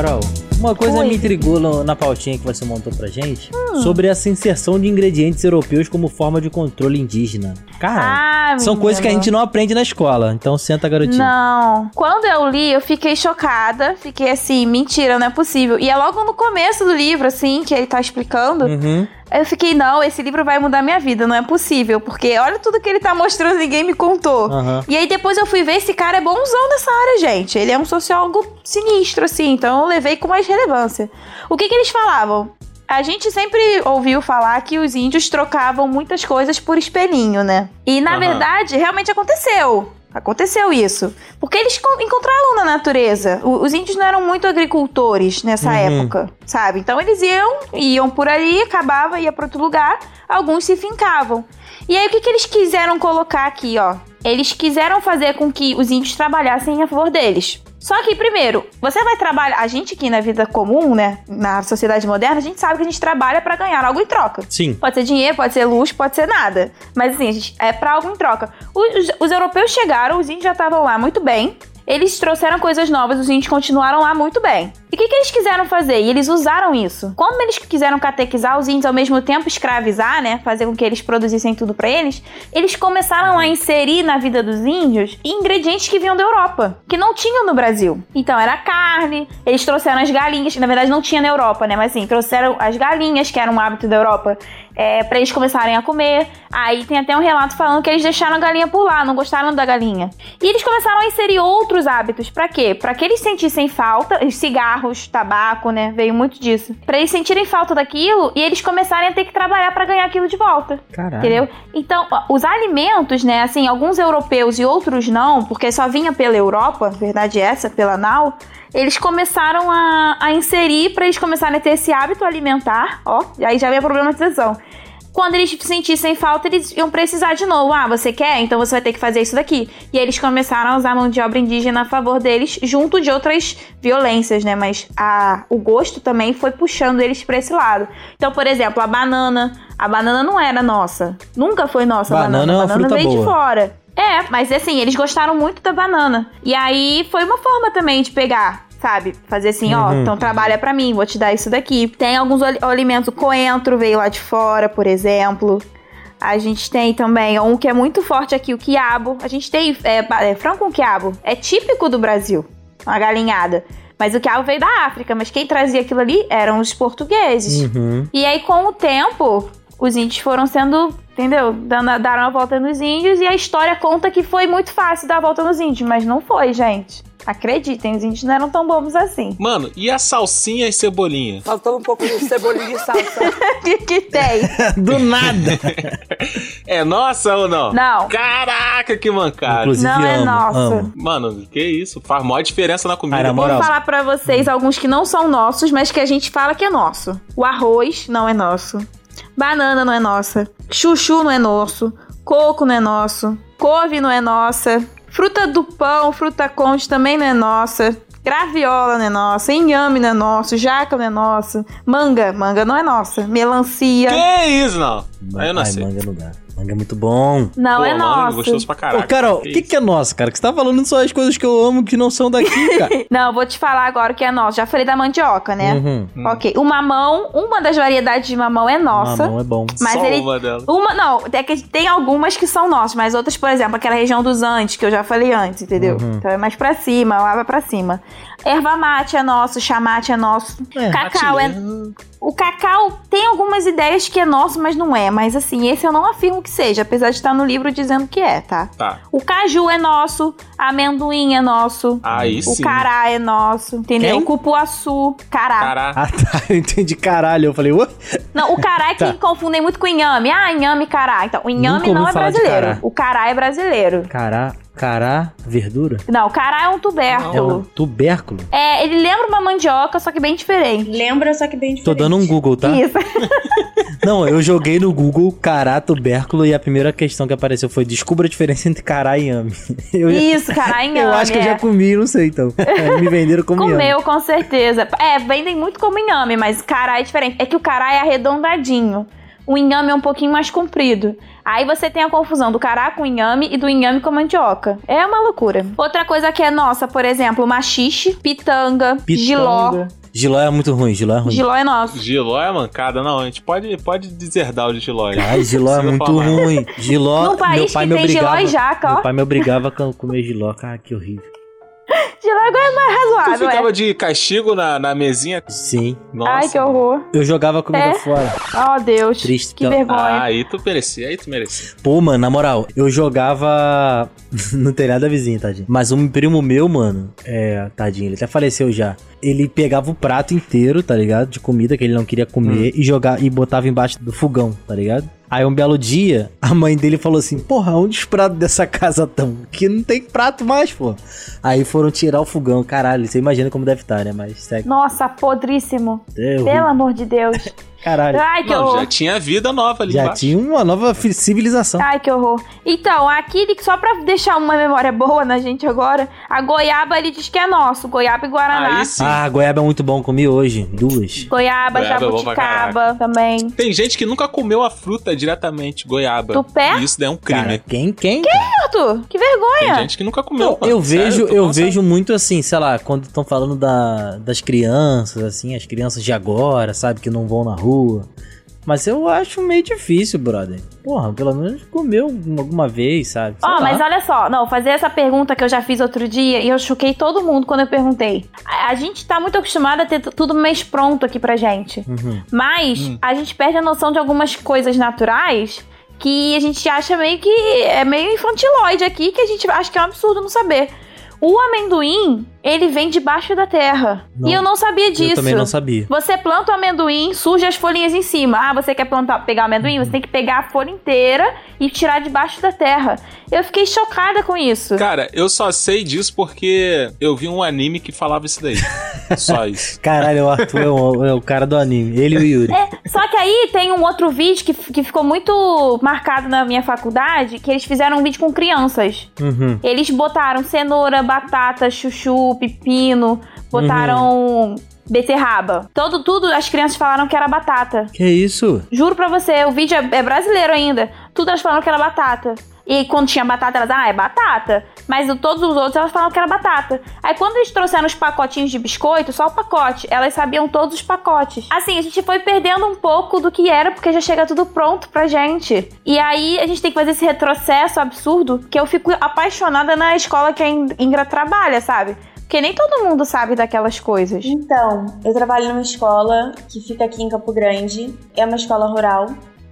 Carol, uma coisa Oi. me intrigou no- na pautinha que você montou pra gente Hum. sobre essa inserção de ingredientes europeus como forma de controle indígena. Cara, Ah, são coisas que a gente não aprende na escola. Então senta, garotinho. Não. Quando eu li, eu fiquei chocada. Fiquei assim, mentira, não é possível. E é logo no começo do livro, assim, que ele tá explicando. Uhum. Aí eu fiquei, não, esse livro vai mudar minha vida, não é possível. Porque olha tudo que ele tá mostrando, ninguém me contou. Aham. E aí depois eu fui ver, esse cara é bonzão nessa área, gente. Ele é um sociólogo sinistro, assim, então eu levei com mais relevância. O que que eles falavam? A gente sempre ouviu falar que os índios trocavam muitas coisas por espelhinho, né? E na Aham. verdade, realmente aconteceu. Aconteceu isso. Porque eles co- encontravam na natureza. Os índios não eram muito agricultores nessa Uhum. época, sabe? Então eles iam, iam por ali, acabava, ia para outro lugar. Alguns se fincavam. E aí o que, que eles quiseram colocar aqui, ó? Eles quiseram fazer com que os índios trabalhassem a favor deles. Só que, primeiro, você vai trabalhar. A gente aqui na vida comum, né? Na sociedade moderna, a gente sabe que a gente trabalha pra ganhar algo em troca. Sim. Pode ser dinheiro, pode ser luxo, pode ser nada. Mas assim, a gente, é pra algo em troca. Os, os europeus chegaram, os índios já estavam lá muito bem. Eles trouxeram coisas novas, os índios continuaram lá muito bem. E o que, que eles quiseram fazer? E eles usaram isso. Como eles quiseram catequizar os índios ao mesmo tempo escravizar, né? Fazer com que eles produzissem tudo pra eles, eles começaram a inserir na vida dos índios ingredientes que vinham da Europa, que não tinham no Brasil. Então era carne, eles trouxeram as galinhas, que na verdade não tinha na Europa, né? Mas assim, trouxeram as galinhas, que era um hábito da Europa, é, para eles começarem a comer. Aí tem até um relato falando que eles deixaram a galinha por lá, não gostaram da galinha. E eles começaram a inserir outros hábitos. Pra quê? Pra que eles sentissem falta, os cigarros, tabaco, né? Veio muito disso. Pra eles sentirem falta daquilo e eles começarem a ter que trabalhar pra ganhar aquilo de volta. Caralho. Entendeu? Então, os alimentos, né? Assim, alguns europeus e outros não, porque só vinha pela Europa, verdade é essa, pela NAU. Eles começaram a, a inserir pra eles começarem a ter esse hábito alimentar, ó. E aí já vem a problematização. Quando eles sentissem falta, eles iam precisar de novo. Ah, você quer? Então você vai ter que fazer isso daqui. E eles começaram a usar a mão de obra indígena a favor deles, junto de outras violências, né? Mas a, o gosto também foi puxando eles pra esse lado. Então, por exemplo, a banana. A banana não era nossa. Nunca foi nossa a Banana banana. é a banana fruta veio de boa. fora. É, mas assim, eles gostaram muito da banana. E aí foi uma forma também de pegar, sabe? Fazer assim, ó, Uhum. então trabalha pra mim, vou te dar isso daqui. Tem alguns ali- alimentos, o coentro veio lá de fora, por exemplo. A gente tem também um que é muito forte aqui, o quiabo. A gente tem é, é, frango com quiabo. É típico do Brasil, uma galinhada. Mas o quiabo veio da África, mas quem trazia aquilo ali eram os portugueses. Uhum. E aí, com o tempo, os índios foram sendo, entendeu? Dando, daram a volta nos índios e a história conta que foi muito fácil dar a volta nos índios, mas não foi, gente. Acreditem, os índios não eram tão bobos assim. Mano, e a salsinha e cebolinha? Faltando um pouco de cebolinha e salsa. O que, que tem? Do nada. É nossa ou não? Não. Caraca, que mancada. Inclusive, Não é amo, nossa. amo. Mano, que isso? Faz maior diferença na comida. Cara, Vou falar pra vocês alguns que não são nossos, mas que a gente fala que é nosso. O arroz não é nosso. Banana não é nossa. Chuchu não é nosso. Coco não é nosso. Couve não é nossa. Fruta do pão, fruta conde também não é nossa. Graviola não é nossa. Inhame não é nosso. Jaca não é nosso. Manga, manga não é nossa. Melancia. Que isso, não? Aí eu não Ai, sei. manga não dá. Manga é muito bom. Não Pô, é nosso. gostoso pra caraca. Ô, Carol, o Que que, é nosso, cara? Que você tá falando só as coisas que eu amo que não são daqui, cara. Não, eu vou te falar agora o que é nosso. Já falei da mandioca, né? Uhum. Ok. O mamão, uma das variedades de mamão é nossa. Mamão é bom. Mas Só ele- uma delas. Uma, não, é que tem algumas que são nossas, mas outras, por exemplo, aquela região dos Andes, que eu já falei antes, entendeu? Uhum. Então é mais pra cima, lá vai pra cima. Erva mate é nosso, chamate é nosso. É, cacau é. O cacau tem algumas ideias que é nosso, mas não é. Mas assim, esse eu não afirmo que seja, apesar de estar no livro dizendo que é, tá? Tá. O caju é nosso, amendoim é nosso. Aí O sim. cará é nosso, entendeu? Quem? O cupuaçu, cará. Caraca. Ah, tá. Eu entendi caralho. Eu falei, ué? Não, o cará é que Tá. confundem muito com inhame. Ah, inhame cará. Então, o inhame Nunca não é brasileiro. cará. O cará é brasileiro. Cará, cará, verdura? Não, cará é um É tubérculo. um tubérculo? É, ele lembra uma mandioca, só que bem diferente. Lembra, só que bem Tô diferente. dando um Google, tá? Isso. Não, eu joguei no Google cará, tubérculo e a primeira questão que apareceu foi descubra a diferença entre cará e inhame. Eu, Isso, cará e inhame. eu acho que eu é. já comi, não sei então. Me venderam como inhame. Comeu, com certeza. É, vendem muito como inhame, mas cará é diferente. É que o cará é arredondadinho. O inhame é um pouquinho mais comprido. Aí você tem a confusão do cará com inhame e do inhame com mandioca. É uma loucura. Outra coisa que é nossa, por exemplo, machixe, pitanga, giló. Pitanga. Giló é muito ruim, giló é ruim. Giló é nosso. Giló é mancada? Não, a gente pode, pode deserdar o de Giló. Ai, giló é muito falar. ruim. Giló, Num país meu pai que me tem giló obrigava. e jaca, ó. Meu pai me obrigava a comer giló. Cara, que horrível. Agora é mais Tu razoável, ficava é. de castigo na, na mesinha? Sim. Nossa. Ai, que horror. Eu jogava comida É? fora. Oh, Deus. Triste, Que então. vergonha. Ah, aí tu merecia, aí tu merecia. Pô, mano, na moral, eu jogava no telhado da vizinha, tadinho. Mas um primo meu, mano, é, tadinho, ele até faleceu já. Ele pegava o prato inteiro, tá ligado? De comida que ele não queria comer e jogar e botava embaixo do fogão, tá ligado? Aí um belo dia, a mãe dele falou assim: Porra, onde os pratos dessa casa estão? Que não tem prato mais, pô. Aí foram tirar o fogão, caralho. Você imagina como deve estar, né? Mas segue. Nossa, podríssimo. É horrível. Pelo amor de Deus. Caralho. Ai, que Não, horror. já tinha vida nova ali Já embaixo. tinha uma nova civilização. Ai, que horror. Então, aqui, só pra deixar uma memória boa na gente agora, a goiaba ele diz que é nosso, goiaba e guaraná. Aí sim. Ah, goiaba é muito bom, comi hoje. Duas. Goiaba, Goiaba é bom pra jabuticaba também. Tem gente que nunca comeu a fruta diretamente, goiaba. Tupé? E isso daí é um crime. Cara, quem, quem? Arthur, que Tem vergonha. gente que nunca comeu. Não, mano. eu Sério, vejo, tô eu sério. vejo muito assim, sei lá, quando estão falando da, das crianças, assim, as crianças de agora, sabe, que não vão na rua. Mas eu acho meio difícil, brother. Porra, pelo menos comeu alguma vez, sabe? Ó, lá. mas olha só, não, fazer essa pergunta que eu já fiz outro dia e eu choquei todo mundo quando eu perguntei. A, gente tá muito acostumado a ter tudo mês pronto aqui pra gente. Uhum. Mas a gente perde a noção de algumas coisas naturais que a gente acha meio que é meio infantiloide aqui, que a gente acha que é um absurdo não saber. O amendoim, ele vem debaixo da terra. Não. E eu não sabia disso. Eu também não sabia. Você planta o amendoim, surge as folhinhas em cima. Ah, você quer plantar, pegar o amendoim? Você tem que pegar a folha inteira e tirar debaixo da terra. Eu fiquei chocada com isso. Cara, eu só sei disso porque eu vi um anime que falava isso daí. Só isso. Caralho, o Arthur é o, é o cara do anime. Ele e o Yuri. É, só que aí tem um outro vídeo que, que ficou muito marcado na minha faculdade, que eles fizeram um vídeo com crianças. Uhum. Eles botaram cenoura, batata, chuchu, pepino, botaram beterraba. Todo, tudo as crianças falaram que era batata. Que isso? Juro pra você, o vídeo é, é brasileiro ainda. Tudo elas falaram que era batata. E quando tinha batata, elas, ah, é batata. Mas todos os outros, elas falaram que era batata. Aí quando eles trouxeram os pacotinhos de biscoito, só o pacote, elas sabiam todos os pacotes. Assim, a gente foi perdendo um pouco do que era, porque já chega tudo pronto pra gente. E aí a gente tem que fazer esse retrocesso absurdo, que eu fico apaixonada na escola que a In- Ingra trabalha, sabe? Porque nem todo mundo sabe daquelas coisas. Então, eu trabalho numa escola que fica aqui em Campo Grande. É uma escola rural.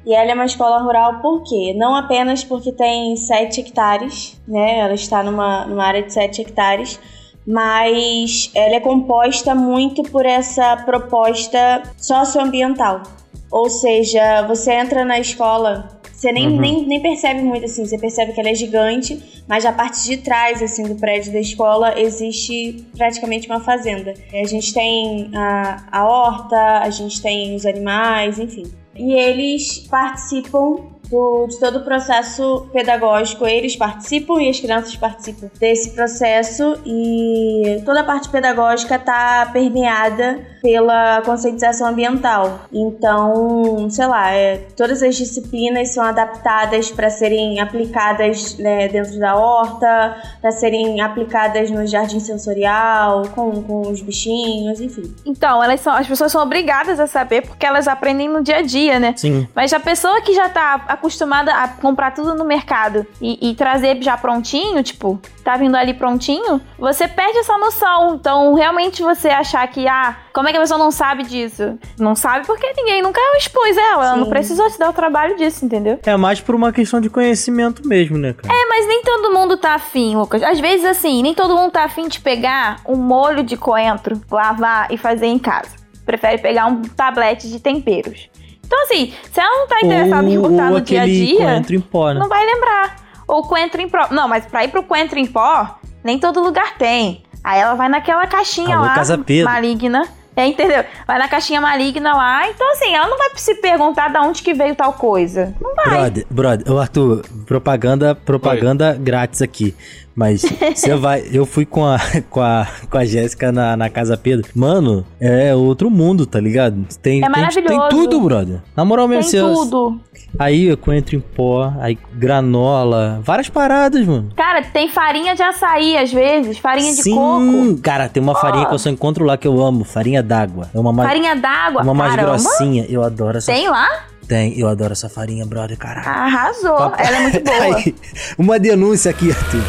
E ela é uma escola rural por quê? Não apenas porque tem 7 hectares, né? Ela está numa, numa área de 7 hectares, mas ela é composta muito por essa proposta socioambiental. Ou seja, você entra na escola, você nem, Uhum. nem, nem percebe muito assim, você percebe que ela é gigante, mas a parte de trás assim do prédio da escola existe praticamente uma fazenda. A gente tem a, a horta, a gente tem os animais, enfim. E eles participam do- de todo o processo pedagógico, eles participam e as crianças participam desse processo e toda a parte pedagógica está permeada pela conscientização ambiental. Então, sei lá, é, todas as disciplinas são adaptadas para serem aplicadas né, dentro da horta, para serem aplicadas no jardim sensorial, com, com os bichinhos, enfim. Então, elas são, as pessoas são obrigadas a saber porque elas aprendem no dia a dia, né? Sim. Mas a pessoa que já tá acostumada a comprar tudo no mercado e, e trazer já prontinho, tipo, tá vindo ali prontinho, você perde essa noção. Então, realmente você achar que, ah, como é que a pessoa não sabe disso? Não sabe porque ninguém nunca expôs ela. Ela não Sim. precisou se dar o trabalho disso, entendeu? É mais por uma questão de conhecimento mesmo, né, cara? É, mas nem todo mundo tá afim, Lucas. Às vezes, assim, nem todo mundo tá afim de pegar um molho de coentro, lavar e fazer em casa. Prefere pegar um tablete de temperos. Então, assim, se ela não tá interessada em botar ou no dia a dia, coentro em pó, né? não vai lembrar. Ou coentro em pó. Não, mas pra ir pro coentro em pó, nem todo lugar tem. Aí ela vai naquela caixinha Alô, lá, Casa Pedro. maligna. É, entendeu? Vai na caixinha maligna lá. Então, assim, ela não vai se perguntar de onde que veio tal coisa. Não vai. Brother, brother, Arthur, propaganda, propaganda grátis aqui. Mas você vai. Eu fui com a, com a, com a Jéssica na, na Casa Pedro. Mano, é outro mundo, tá ligado? Tem, É tem, maravilhoso. tem tudo, brother. Na moral Tem mesmo, você- tudo. Aí eu coentro em pó, aí granola, várias paradas, mano. Cara, tem farinha de açaí às vezes, farinha de Sim, coco, cara, tem uma farinha que eu só encontro lá que eu amo, farinha d'água. É uma mais, farinha d'água. uma mais Caramba, grossinha. Eu adoro essa. Tem lá? Tem, eu adoro essa farinha, brother, caralho. Arrasou. Papai- Ela é muito boa. Aí, uma denúncia aqui, Arthur.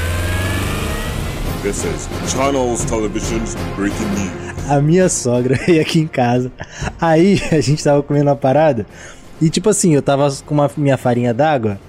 This is Channels Television's breaking news. A minha sogra veio aqui em casa. Aí a gente tava comendo uma parada. E tipo assim, eu tava com uma minha farinha d'água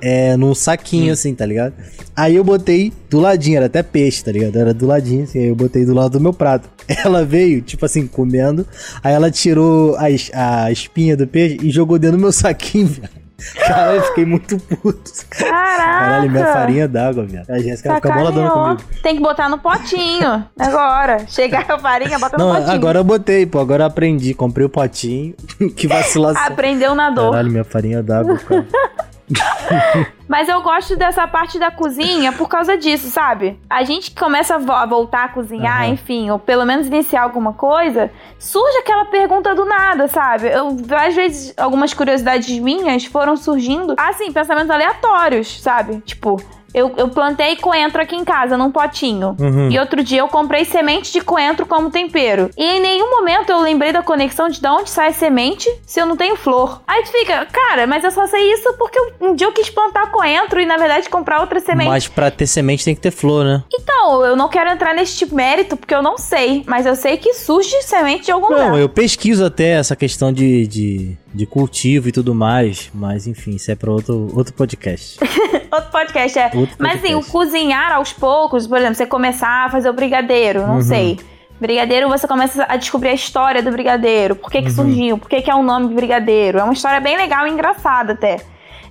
é, num saquinho assim, tá ligado? Aí eu botei do ladinho, era até peixe, tá ligado? Era do ladinho, assim, aí eu botei do lado do meu prato. Ela veio, tipo assim, comendo. Aí ela tirou a, a espinha do peixe e jogou dentro do meu saquinho, velho. Caralho, eu fiquei muito puto. Caraca! Caralho, minha farinha d'água, viado. A Jéssica fica boladona comigo. Tem que botar no potinho agora. Chegar a farinha, bota no Não, potinho. agora eu botei, pô. Agora eu aprendi. Comprei o potinho. que vacilação. Aprendeu na dor. Caralho, minha farinha d'água, cara. Mas eu gosto dessa parte da cozinha por causa disso, sabe? A gente começa a vo- a voltar a cozinhar, Aham. enfim, ou pelo menos iniciar alguma coisa, surge aquela pergunta do nada, sabe? Eu, às vezes, algumas curiosidades minhas foram surgindo, assim, pensamentos aleatórios, sabe? Tipo, eu, eu plantei coentro aqui em casa, num potinho. Uhum. E outro dia eu comprei semente de coentro como tempero. E em nenhum momento eu lembrei da conexão de de onde sai semente se eu não tenho flor. Aí tu fica, cara, mas eu só sei isso porque eu- um dia eu quis plantar coentro e na verdade comprar outra semente. Mas pra ter semente tem que ter flor, né? Então, eu não quero entrar nesse de mérito porque eu não sei. Mas eu sei que surge semente de algum lugar. Não, eu pesquiso até essa questão de, de, de cultivo e tudo mais. Mas enfim, isso é pra outro, outro podcast. Outro podcast, é. Outro Mas assim, o podcast. cozinhar aos poucos, por exemplo, você começar a fazer o brigadeiro, não Uhum. sei. Brigadeiro, você começa a descobrir a história do brigadeiro. Por que, que Uhum. surgiu? Por que, que é o nome de brigadeiro? É uma história bem legal e engraçada até.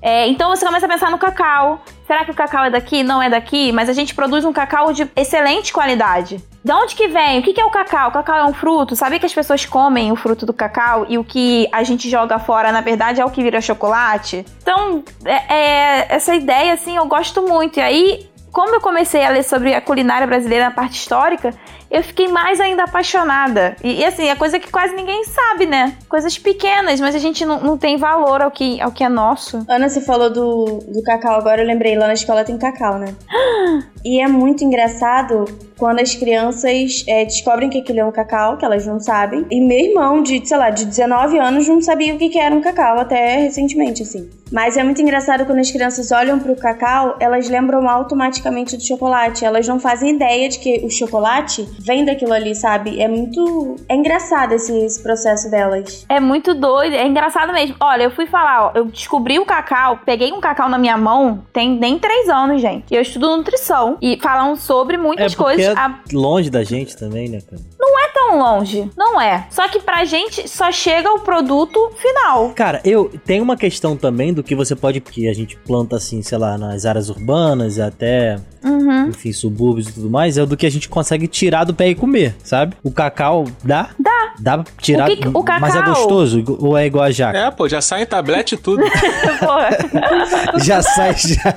É, então você começa a pensar no cacau. Será que o cacau é daqui? Não é daqui, mas a gente produz um cacau de excelente qualidade. De onde que vem? O que, é o cacau? O cacau é um fruto. Sabia que as pessoas comem o fruto do cacau e o que a gente joga fora, na verdade, é o que vira chocolate? Então, é- é- essa ideia, assim, eu gosto muito. E aí, como eu comecei a ler sobre a culinária brasileira na parte histórica, eu fiquei mais ainda apaixonada. E, e, assim, é coisa que quase ninguém sabe, né? Coisas pequenas, mas a gente não, não tem valor ao que, ao que é nosso. Ana, você falou do, do cacau, agora eu lembrei, lá na escola tem cacau, né? E é muito engraçado quando as crianças é, descobrem que aquilo é um cacau, que elas não sabem. E meu irmão, de, sei lá, de 19 anos, não sabia o que, que era um cacau, até recentemente, assim. Mas é muito engraçado quando as crianças olham pro cacau, elas lembram automaticamente do chocolate. Elas não fazem ideia de que o chocolate vem daquilo ali, sabe? É muito. É engraçado esse, esse processo delas. É muito doido, é engraçado mesmo. Olha, eu fui falar, ó, eu descobri o cacau, peguei um cacau na minha mão, tem nem três anos, gente. E eu estudo nutrição e falam sobre muitas É porque coisas. é A- longe da gente também, né, cara? Não é tão longe, não é. Só que pra gente só chega o produto final. Cara, eu tem uma questão também do que você pode que a gente planta assim, sei lá, nas áreas urbanas e até, Uhum. enfim, subúrbios e tudo mais, é do que a gente consegue tirar do pé e comer, sabe? O cacau dá? Dá. Dá pra tirar, O que- o mas é cacau- gostoso ou é igual a jaca? É, pô, já sai em tablete e tudo. Já sai já.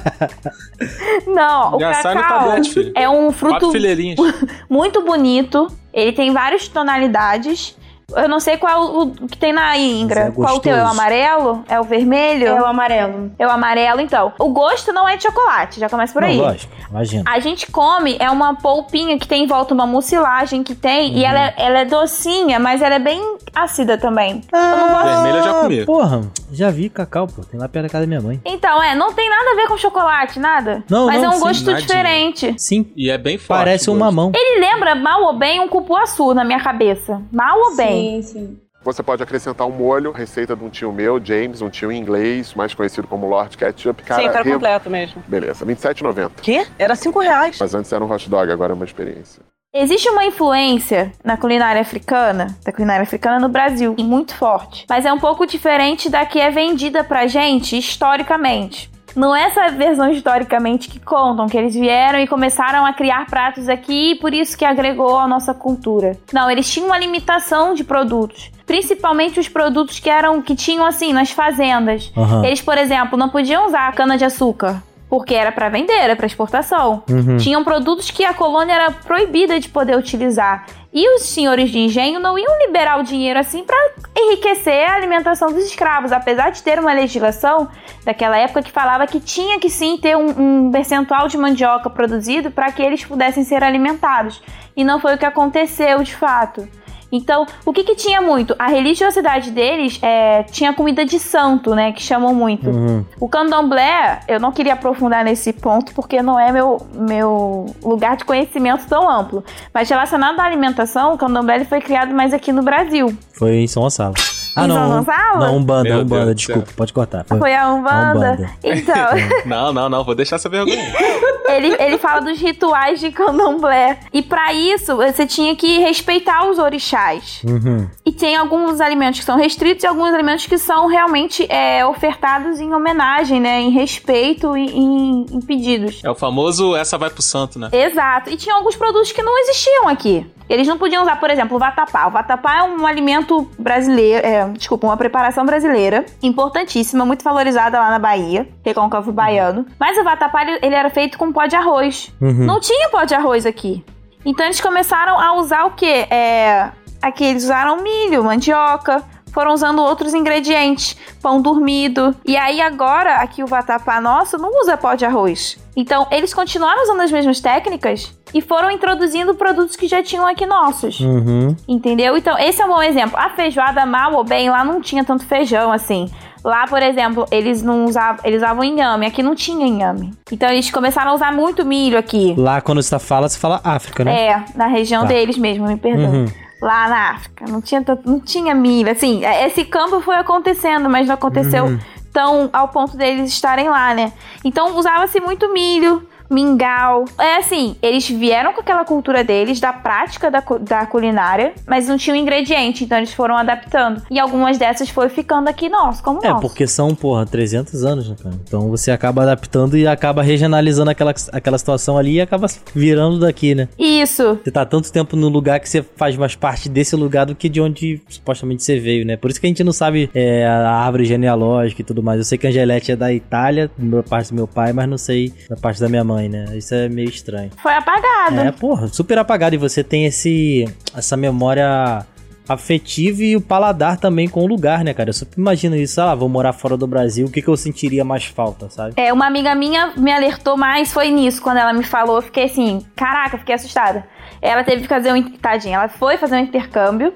Não, o Já sai no cacau tablete, filho. é um Quatro fruto fileirinhas. muito bonito. Ele tem várias tonalidades. Eu não sei qual o o que tem na Ingra. É qual o teu? É o amarelo? É o vermelho? É o amarelo. É o amarelo, então. O gosto não é de chocolate, já começa por Não, aí. lógico, imagina. A gente come, é uma polpinha que tem em volta uma mucilagem que tem, Uhum. e ela é, ela é docinha, mas ela é bem ácida também. eu não gosto. Vermelho eu já comi. Porra, já vi cacau, pô. Tem lá perto da casa da minha mãe. Então, é, não tem nada a ver com chocolate, nada. Não, mas não, é um sim, gosto nadinha. diferente. Sim, E é bem forte. parece um mamão. Ele lembra mal ou bem um cupuaçu na minha cabeça. Mal ou bem? Sim, sim. Você pode acrescentar um molho, receita de um tio meu, James, um tio inglês, mais conhecido como Lord Ketchup. Cara, Sim, tá re- completo mesmo. Beleza, R$ 27,90. Quê? Era 5 reais. Mas antes era um hot dog, agora é uma experiência. Existe uma influência na culinária africana, da culinária africana no Brasil, e muito forte. Mas é um pouco diferente da que é vendida pra gente historicamente. Não é essa versão historicamente que contam que eles vieram e começaram a criar pratos aqui e por isso que agregou à nossa cultura. Não, eles tinham uma limitação de produtos, principalmente os produtos que eram que tinham assim nas fazendas. Aham. Eles, por exemplo, não podiam usar cana de açúcar. Porque era para vender, era para exportação. Uhum. Tinham produtos que a colônia era proibida de poder utilizar. E os senhores de engenho não iam liberar o dinheiro assim para enriquecer a alimentação dos escravos, apesar de ter uma legislação daquela época que falava que tinha que sim ter um, um percentual de mandioca produzido para que eles pudessem ser alimentados. E não foi o que aconteceu de fato. Então, o que, que tinha muito? A religiosidade deles é, tinha comida de santo, né? Que chamam muito. Uhum. O candomblé, eu não queria aprofundar nesse ponto porque não é meu, meu lugar de conhecimento tão amplo. Mas relacionado à alimentação, o candomblé foi criado mais aqui no Brasil. Foi em São Gonçalo. Ah, em não. São Gonçalo? Não, Umbanda, Meu Umbanda, Deus desculpa, pode cortar. Foi a Umbanda? Umbanda. Então, Não, não, não, vou deixar essa vergonha. ele, ele fala dos rituais de candomblé. E pra isso, você tinha que respeitar os orixás. Uhum. E tem alguns alimentos que são restritos e alguns alimentos que são realmente é, ofertados em homenagem, né? Em respeito e em, em pedidos. É o famoso essa vai pro santo, né? Exato. E tinha alguns produtos que não existiam aqui. Eles não podiam usar, por exemplo, o vatapá. O vatapá é um alimento brasileiro, é, desculpa, uma preparação brasileira, importantíssima, muito valorizada lá na Bahia, recôncavo baiano. Mas o vatapá, ele, ele era feito com pó de arroz. Uhum. Não tinha pó de arroz aqui. Então eles começaram a usar o quê? É, aqui eles usaram milho, mandioca, foram usando outros ingredientes, pão dormido. E aí agora, aqui o vatapá nosso não usa pó de arroz. Então eles continuaram usando as mesmas técnicas e foram introduzindo produtos que já tinham aqui nossos. Uhum. Entendeu? Então, esse é um bom exemplo. A feijoada mal ou bem, lá não tinha tanto feijão assim. Lá, por exemplo, eles não usavam, eles usavam inhame, aqui não tinha inhame. Então eles começaram a usar muito milho aqui. Lá, quando você fala, você fala África, né? É, na região Tá. deles mesmo, me perdoa. Uhum. Lá na África, não tinha tanto, não tinha milho, assim, esse campo foi acontecendo, mas não aconteceu Uhum. tão ao ponto deles estarem lá, né? Então usava-se muito milho, mingau. É assim, eles vieram com aquela cultura deles, da prática da, da culinária, mas não tinham ingrediente, então eles foram adaptando. E algumas dessas foi ficando aqui nosso, como É, nosso. porque são, porra, 300 anos, né, cara? Então você acaba adaptando e acaba regionalizando aquela, aquela situação ali e acaba virando daqui, né? Isso. Você tá tanto tempo no lugar que você faz mais parte desse lugar do que de onde supostamente você veio, né? Por isso que a gente não sabe é, a árvore genealógica e tudo mais. Eu sei que a Angelete é da Itália, da parte do meu pai, mas não sei da parte da minha mãe, né? Isso é meio estranho. Foi apagado. É, porra, super apagado. E você tem esse essa memória afetiva e o paladar também com o lugar, né, cara? Eu sempre imagino isso, ah, vou morar fora do Brasil, o que, que eu sentiria mais falta, sabe? É, uma amiga minha me alertou mais, foi nisso, quando ela me falou, eu fiquei assim, caraca, fiquei assustada. Ela teve que fazer um, tadinha, ela foi fazer um intercâmbio,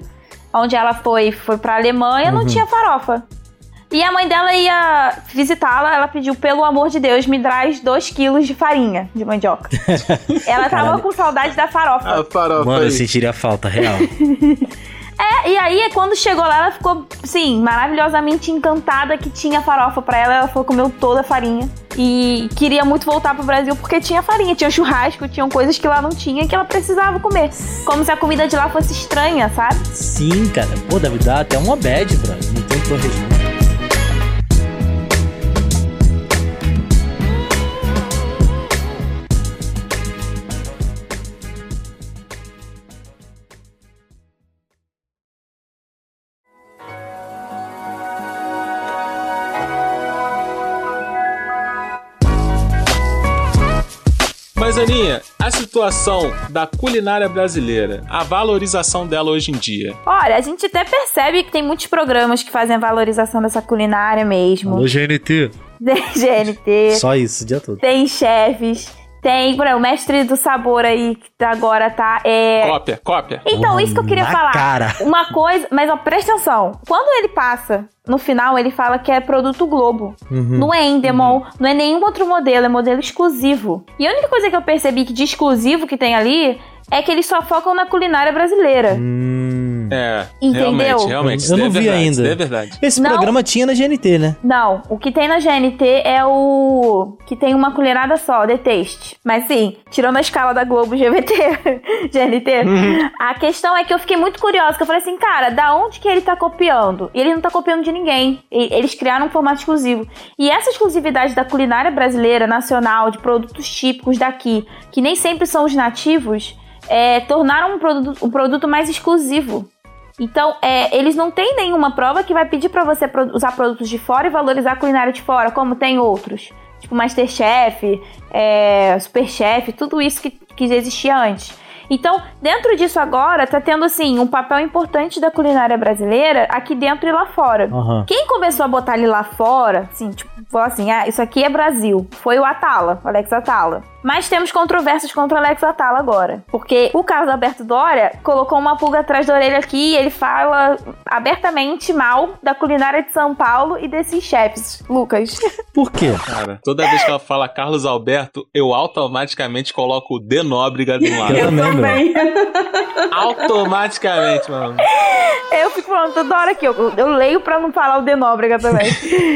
onde ela foi, foi pra Alemanha, não Uhum. tinha farofa. E a mãe dela ia visitá-la, ela pediu, pelo amor de Deus, me traz 2 quilos de farinha de mandioca. ela tava Caralho. com saudade da farofa. A farofa Mano, eu aí. sentiria falta, real. É, e aí, quando chegou lá, ela ficou, sim, maravilhosamente encantada que tinha farofa pra ela. Ela foi comeu toda a farinha. E queria muito voltar pro Brasil porque tinha farinha, tinha churrasco, tinham coisas que lá não tinha que ela precisava comer. Como se a comida de lá fosse estranha, sabe? Sim, cara. Pô, deve dar até uma bad, bro. Não tem torresmo. Aninha, a situação da culinária brasileira, a valorização dela hoje em dia. Olha, a gente até percebe que tem muitos programas que fazem a valorização dessa culinária mesmo. Alô, GNT. GNT, Só isso, o dia todo. tem chefes, tem, por exemplo, o mestre do sabor aí que agora tá. É... Cópia, cópia. Então, isso que eu queria na falar. cara. Uma coisa, mas ó, presta atenção. Quando ele passa, no final, ele fala que é produto Globo. Uhum. Não é Endemol, não é nenhum outro modelo, é modelo exclusivo. E a única coisa que eu percebi que de exclusivo que tem ali é que eles só focam na culinária brasileira. Hum. É, Entendeu? realmente, realmente. Eu isso não é vi verdade, ainda. é verdade. Esse Não. programa tinha na GNT, né? Não, o que tem na GNT é o que tem uma colherada só, The Taste. Mas sim, tirando a escala da Globo GVT, GNT, a questão é que eu fiquei muito curiosa, que eu falei assim, cara, da onde que ele tá copiando? E ele não tá copiando de ninguém. E- Eles criaram um formato exclusivo. E essa exclusividade da culinária brasileira, nacional, de produtos típicos daqui, que nem sempre são os nativos, é, tornaram um produto, um produto mais exclusivo. Então, é, eles não têm nenhuma prova que vai pedir pra você usar produtos de fora e valorizar a culinária de fora, como tem outros. Tipo Masterchef, é, Superchef, tudo isso que, que existia antes. Então, dentro disso agora, tá tendo, assim, um papel importante da culinária brasileira aqui dentro e lá fora. Aham. Quem começou a botar ele lá fora, assim, tipo, falou assim, ah, isso aqui é Brasil, foi o Atala, o Alex Atala. Mas temos controvérsias contra o Alex Atala agora. Porque o Carlos Alberto Dória colocou uma pulga atrás da orelha aqui e ele fala abertamente mal da culinária de São Paulo e desses chefes. Lucas. Por quê? Cara, toda vez que ela fala Carlos Alberto, eu automaticamente coloco o D Nóbrega do lado. Eu também, bro. automaticamente, mano. Eu fico falando toda hora aqui, eu, eu leio pra não falar o de Nóbrega também.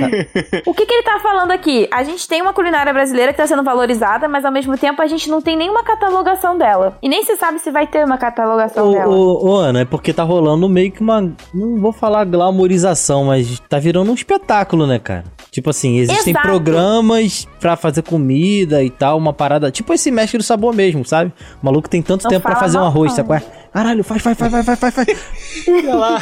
o que, que ele tá falando aqui? A gente tem uma culinária brasileira que tá sendo valorizada, mas ao mesmo tempo a gente não tem nenhuma catalogação dela. E nem se sabe se vai ter uma catalogação Ô, dela. ô, ô, Ana, é porque tá rolando meio que uma. Não vou falar glamourização, mas tá virando um espetáculo, né, cara? Tipo assim, existem Exato. programas pra fazer comida e tal, uma parada. Tipo esse mestre do sabor mesmo, sabe? O maluco tem tanto Não tempo pra fala fazer um arroz, não. sabe qual é? Caralho, faz, faz, faz, faz, faz, faz, faz. Sei lá.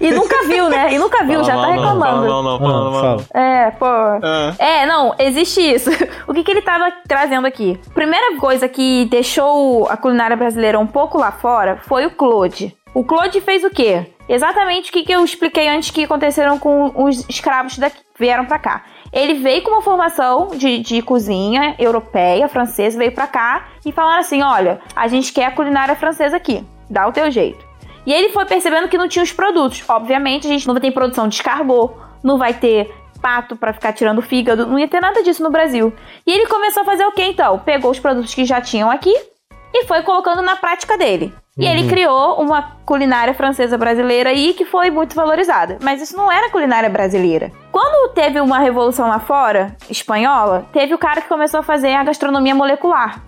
E nunca viu, né? E nunca viu, já tá Fala mal, não, reclamando. Fala não, fala mal. fala. É, pô. Ah. É, não, existe isso. O que, que ele tava trazendo aqui? Primeira coisa que deixou a culinária brasileira um pouco lá fora foi o Claude. O Claude fez o quê? Exatamente o que, que eu expliquei antes que aconteceram com os escravos que vieram pra cá. Ele veio com uma formação de, de cozinha europeia, francesa, veio pra cá e falaram assim: olha, a gente quer a culinária francesa aqui, dá o teu jeito. E ele foi percebendo que não tinha os produtos. Obviamente, a gente não vai ter produção de escargot, não vai ter pato pra ficar tirando fígado, não ia ter nada disso no Brasil. E ele começou a fazer o quê então? Pegou os produtos que já tinham aqui e foi colocando na prática dele. E ele criou uma culinária francesa brasileira aí que foi muito valorizada. Mas isso não era culinária brasileira. Quando teve uma revolução lá fora, espanhola, teve o cara que começou a fazer a gastronomia molecular,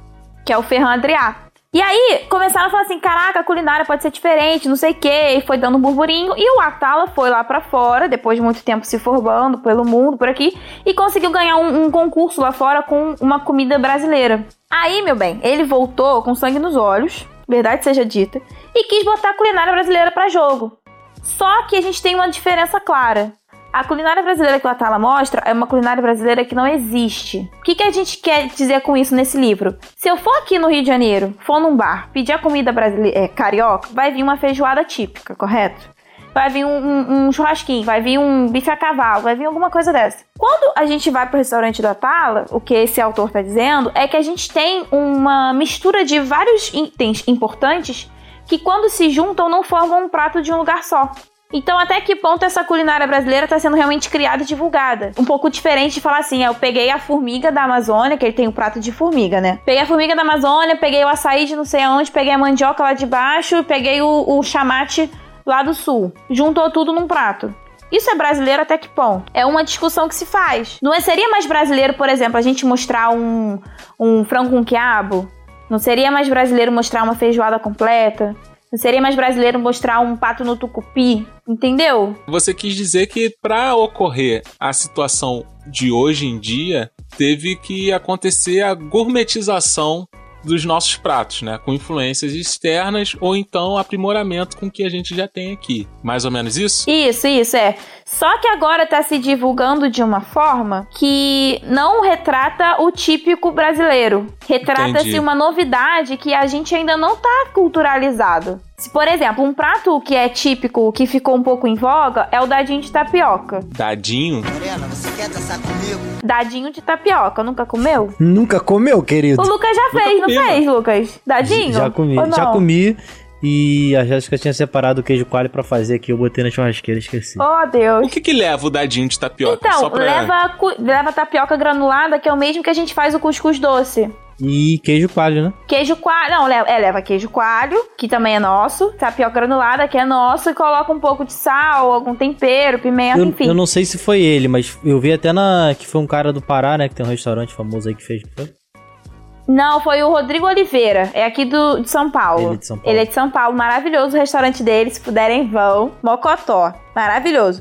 que é o Ferran Adrià. E aí, começaram a falar assim: caraca, a culinária pode ser diferente, não sei o quê. E foi dando um burburinho. E o Atala foi lá pra fora, depois de muito tempo se formando pelo mundo, por aqui, e conseguiu ganhar um, um concurso lá fora com uma comida brasileira. Aí, meu bem, ele voltou com sangue nos olhos, verdade seja dita, e quis botar a culinária brasileira pra jogo. Só que a gente tem uma diferença clara. A culinária brasileira que o Atala mostra é uma culinária brasileira que não existe. O que, que a gente quer dizer com isso nesse livro? Se eu for aqui no Rio de Janeiro, for num bar, pedir a comida brasileira, é, carioca, vai vir uma feijoada típica, correto? Vai vir um, um- um churrasquinho, vai vir um bife a cavalo, vai vir alguma coisa dessa. Quando a gente vai pro restaurante do Atala, o que esse autor tá dizendo é que a gente tem uma mistura de vários itens importantes que quando se juntam não formam um prato de um lugar só. Então, até que ponto essa culinária brasileira está sendo realmente criada e divulgada? Um pouco diferente de falar assim, é, eu peguei a formiga da Amazônia, que ele tem um prato de formiga, né? Peguei a formiga da Amazônia, peguei o açaí de não sei aonde, peguei a mandioca lá de baixo, peguei o, o chamate lá do sul. Juntou tudo num prato. Isso é brasileiro até que ponto? É uma discussão que se faz. Não é, seria mais brasileiro, por exemplo, a gente mostrar um, um frango com quiabo? Não seria mais brasileiro mostrar uma feijoada completa? Não seria mais brasileiro mostrar um pato no tucupi? Entendeu? Você quis dizer que para ocorrer a situação de hoje em dia, teve que acontecer a gourmetização dos nossos pratos, né? Com influências externas ou então aprimoramento com o que a gente já tem aqui. Mais ou menos isso? Isso, isso, é. Só que agora tá se divulgando de uma forma que não retrata o típico brasileiro. Retrata-se uma novidade que a gente ainda não tá culturalizado. Se, por exemplo, um prato que é típico, que ficou um pouco em voga, é o dadinho de tapioca. Dadinho? Dadinho de tapioca, nunca comeu? Nunca comeu, querido? O Lucas já fez, não comi, fez, Lucas? Dadinho? Já comi, não? já comi. E a Jéssica tinha separado o queijo coalho pra fazer aqui. Eu botei na churrasqueira e esqueci. Oh, Deus. O que que leva o dadinho de tapioca? Então, Só pra... leva, leva tapioca granulada, que é o mesmo que a gente faz o cuscuz doce. E queijo coalho, né? Queijo coalho. Não, leva, é, leva queijo coalho, que também é nosso. Tapioca granulada, que é nosso. E coloca um pouco de sal, algum tempero, pimenta, Eu, enfim. eu não sei se foi ele, mas eu vi até na que foi um cara do Pará, né? Que tem um restaurante famoso aí que fez. não foi? Não, foi o Rodrigo Oliveira. É aqui do, de São Paulo. Ele é de São Paulo. Ele é de São Paulo. Maravilhoso o restaurante dele. Se puderem, vão. Mocotó. Maravilhoso.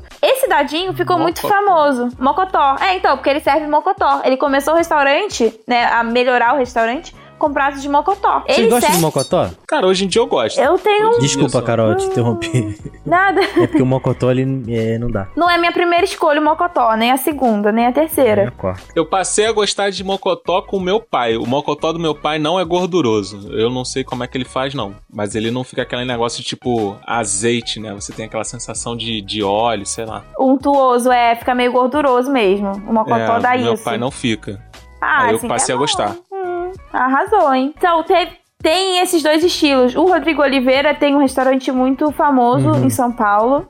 Dadinho ficou muito Mocotó. famoso. Mocotó. É, então, porque ele serve mocotó. Ele começou o restaurante, né? A melhorar o restaurante com pratos de mocotó. Vocês ele gostam serve... de mocotó? Cara, hoje em dia eu gosto. Eu tenho um... Desculpa. Carol, eu te interrompi. Nada. É porque o mocotó ele é, não dá. Não é minha primeira escolha o mocotó, nem a segunda, nem a É, terceira. corta. Eu passei a gostar de mocotó com o meu pai. O mocotó do meu pai não é gorduroso. Eu não sei como é que ele faz, não. Mas ele não fica aquele negócio tipo azeite, né? Você tem aquela sensação de, de óleo, sei lá. Untuoso, é, fica meio gorduroso mesmo. O mocotó É, dá meu isso. pai não fica. Ah, Aí eu assim passei é a gostar. Arrasou, hein? Então, teve- tem esses dois estilos. O Rodrigo Oliveira tem um restaurante muito famoso Uhum. em São Paulo.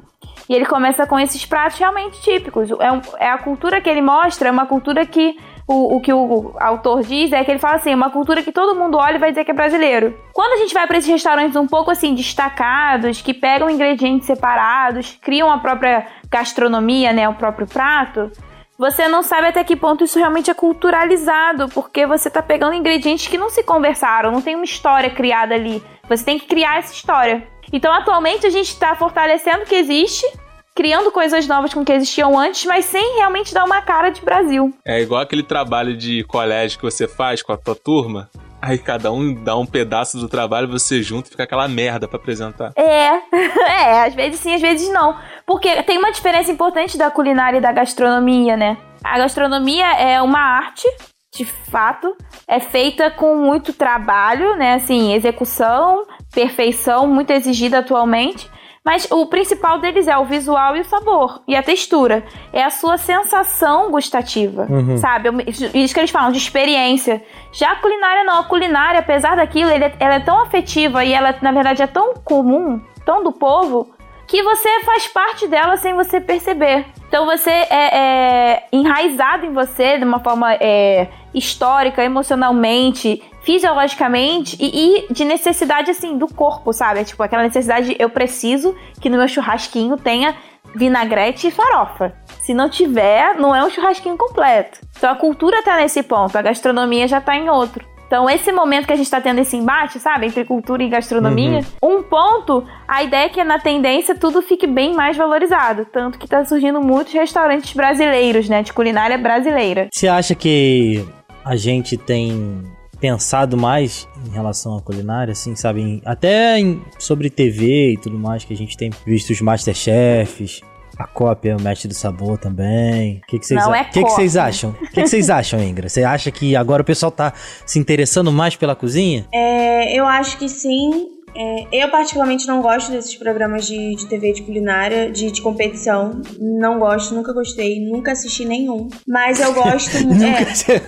E ele começa com esses pratos realmente típicos. É, um- é a cultura que ele mostra, é uma cultura que o, o que o autor diz é que ele fala assim, uma cultura que todo mundo olha e vai dizer que é brasileiro. Quando a gente vai para esses restaurantes um pouco assim destacados, que pegam ingredientes separados, criam a própria gastronomia, né, o próprio prato, você não sabe até que ponto isso realmente é culturalizado, porque você tá pegando ingredientes que não se conversaram, não tem uma história criada ali. Você tem que criar essa história. Então, atualmente, a gente está fortalecendo o que existe, criando coisas novas com o que existiam antes, mas sem realmente dar uma cara de Brasil. É igual aquele trabalho de colégio que você faz com a tua turma. Aí cada um dá um pedaço do trabalho, você junta e fica aquela merda pra apresentar. É, é, às vezes sim, às vezes não. Porque tem uma diferença importante da culinária e da gastronomia, né? A gastronomia é uma arte, de fato, é feita com muito trabalho, né? Assim, execução, perfeição, muito exigida atualmente. Mas o principal deles é o visual e o sabor. E a textura. É a sua sensação gustativa. Uhum. Sabe? Isso que eles falam, de experiência. Já a culinária não. A culinária, apesar daquilo, ele é- ela é tão afetiva e ela, na verdade, é tão comum, tão do povo, que você faz parte dela sem você perceber. Então você é, é enraizado em você de uma forma é, histórica, emocionalmente, fisiologicamente e, e de necessidade assim do corpo, sabe? É tipo aquela necessidade de eu preciso que no meu churrasquinho tenha vinagrete e farofa. Se não tiver, não é um churrasquinho completo. Então a cultura tá nesse ponto, a gastronomia já tá em outro. Então, esse momento que a gente tá tendo esse embate, sabe, entre cultura e gastronomia, um ponto, a ideia é que na tendência tudo fique bem mais valorizado. Tanto que tá surgindo muitos restaurantes brasileiros, né, de culinária brasileira. Você acha que a gente tem pensado mais em relação à culinária, assim, sabe? Em- até em- sobre TV e tudo mais, que a gente tem visto os Masterchefs, a cópia, o Mestre do Sabor também. O que, que vocês Não é que que vocês acham? O que, que vocês acham, Ingra? Você acha que agora o pessoal tá se interessando mais pela cozinha? É, eu acho que sim. É, eu particularmente não gosto desses programas de, de TV de culinária, de, de competição. Não gosto, nunca gostei, nunca assisti nenhum. Mas eu gosto. é,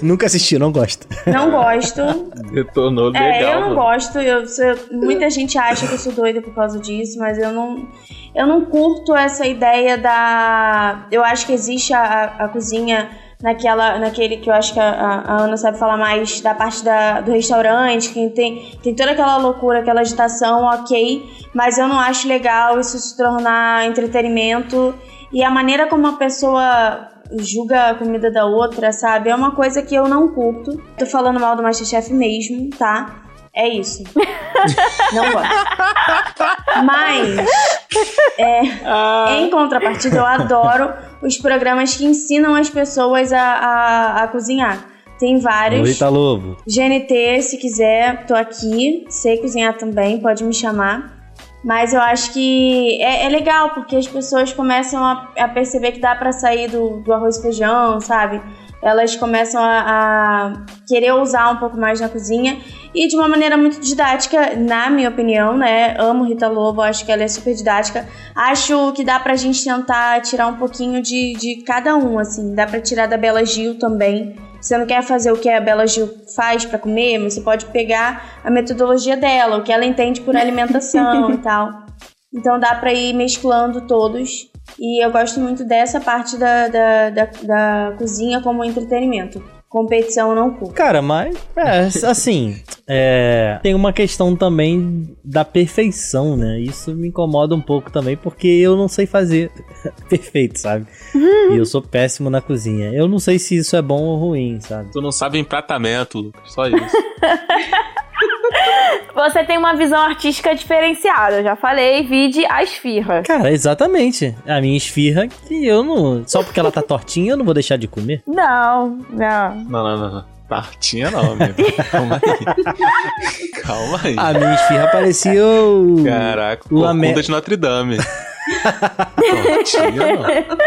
Nunca assisti, não gosto. não gosto. Detonou legal. É, eu não mano. gosto. Eu, sou- muita gente acha que eu sou doida por causa disso, mas eu não. Eu não curto essa ideia da. Eu acho que existe a, a- a cozinha naquela, naquele que eu acho que a, a- Ana sabe falar mais da parte da, do restaurante, que tem, tem toda aquela loucura, aquela agitação, ok. Mas eu não acho legal isso se tornar entretenimento. E a maneira como a pessoa julga a comida da outra, sabe? É uma coisa que eu não curto. Tô falando mal do Masterchef mesmo, tá? É isso. não gosto. Mas, é, em contrapartida, eu adoro os programas que ensinam as pessoas a, a, a cozinhar. Tem vários. Rita Lobo. GNT, se quiser, tô aqui. Sei cozinhar também, pode me chamar. Mas eu acho que é, é legal, porque as pessoas começam a, a perceber que dá pra sair do, do arroz e feijão, sabe? Elas começam a, a querer usar um pouco mais na cozinha e de uma maneira muito didática, na minha opinião, né? Amo Rita Lobo, acho que ela é super didática. Acho que dá pra gente tentar tirar um pouquinho de, de cada um, assim. Dá pra tirar da Bela Gil também. Você não quer fazer o que a Bela Gil faz pra comer, mas você pode pegar a metodologia dela, o que ela entende por alimentação e tal. Então dá pra ir mesclando todos. E eu gosto muito dessa parte da, da, da, da cozinha como entretenimento. Competição não curto. Cara, mas, é, assim, é, tem uma questão também da perfeição, né? Isso me incomoda um pouco também, porque eu não sei fazer perfeito, sabe? E eu sou péssimo na cozinha. Eu não sei se isso é bom ou ruim, sabe? Tu não sabe empratamento, Lucas. Só isso. Você tem uma visão artística diferenciada. Eu já falei, vide a esfirra. Cara, exatamente. A minha esfirra, que eu não. Só porque ela tá tortinha, eu não vou deixar de comer. Não, não. Não, não, não. não. Tartinha não, amigo. Calma aí. Calma aí. A minha esfirra parecia o. Caraca, o corcunda de Notre Dame. Não.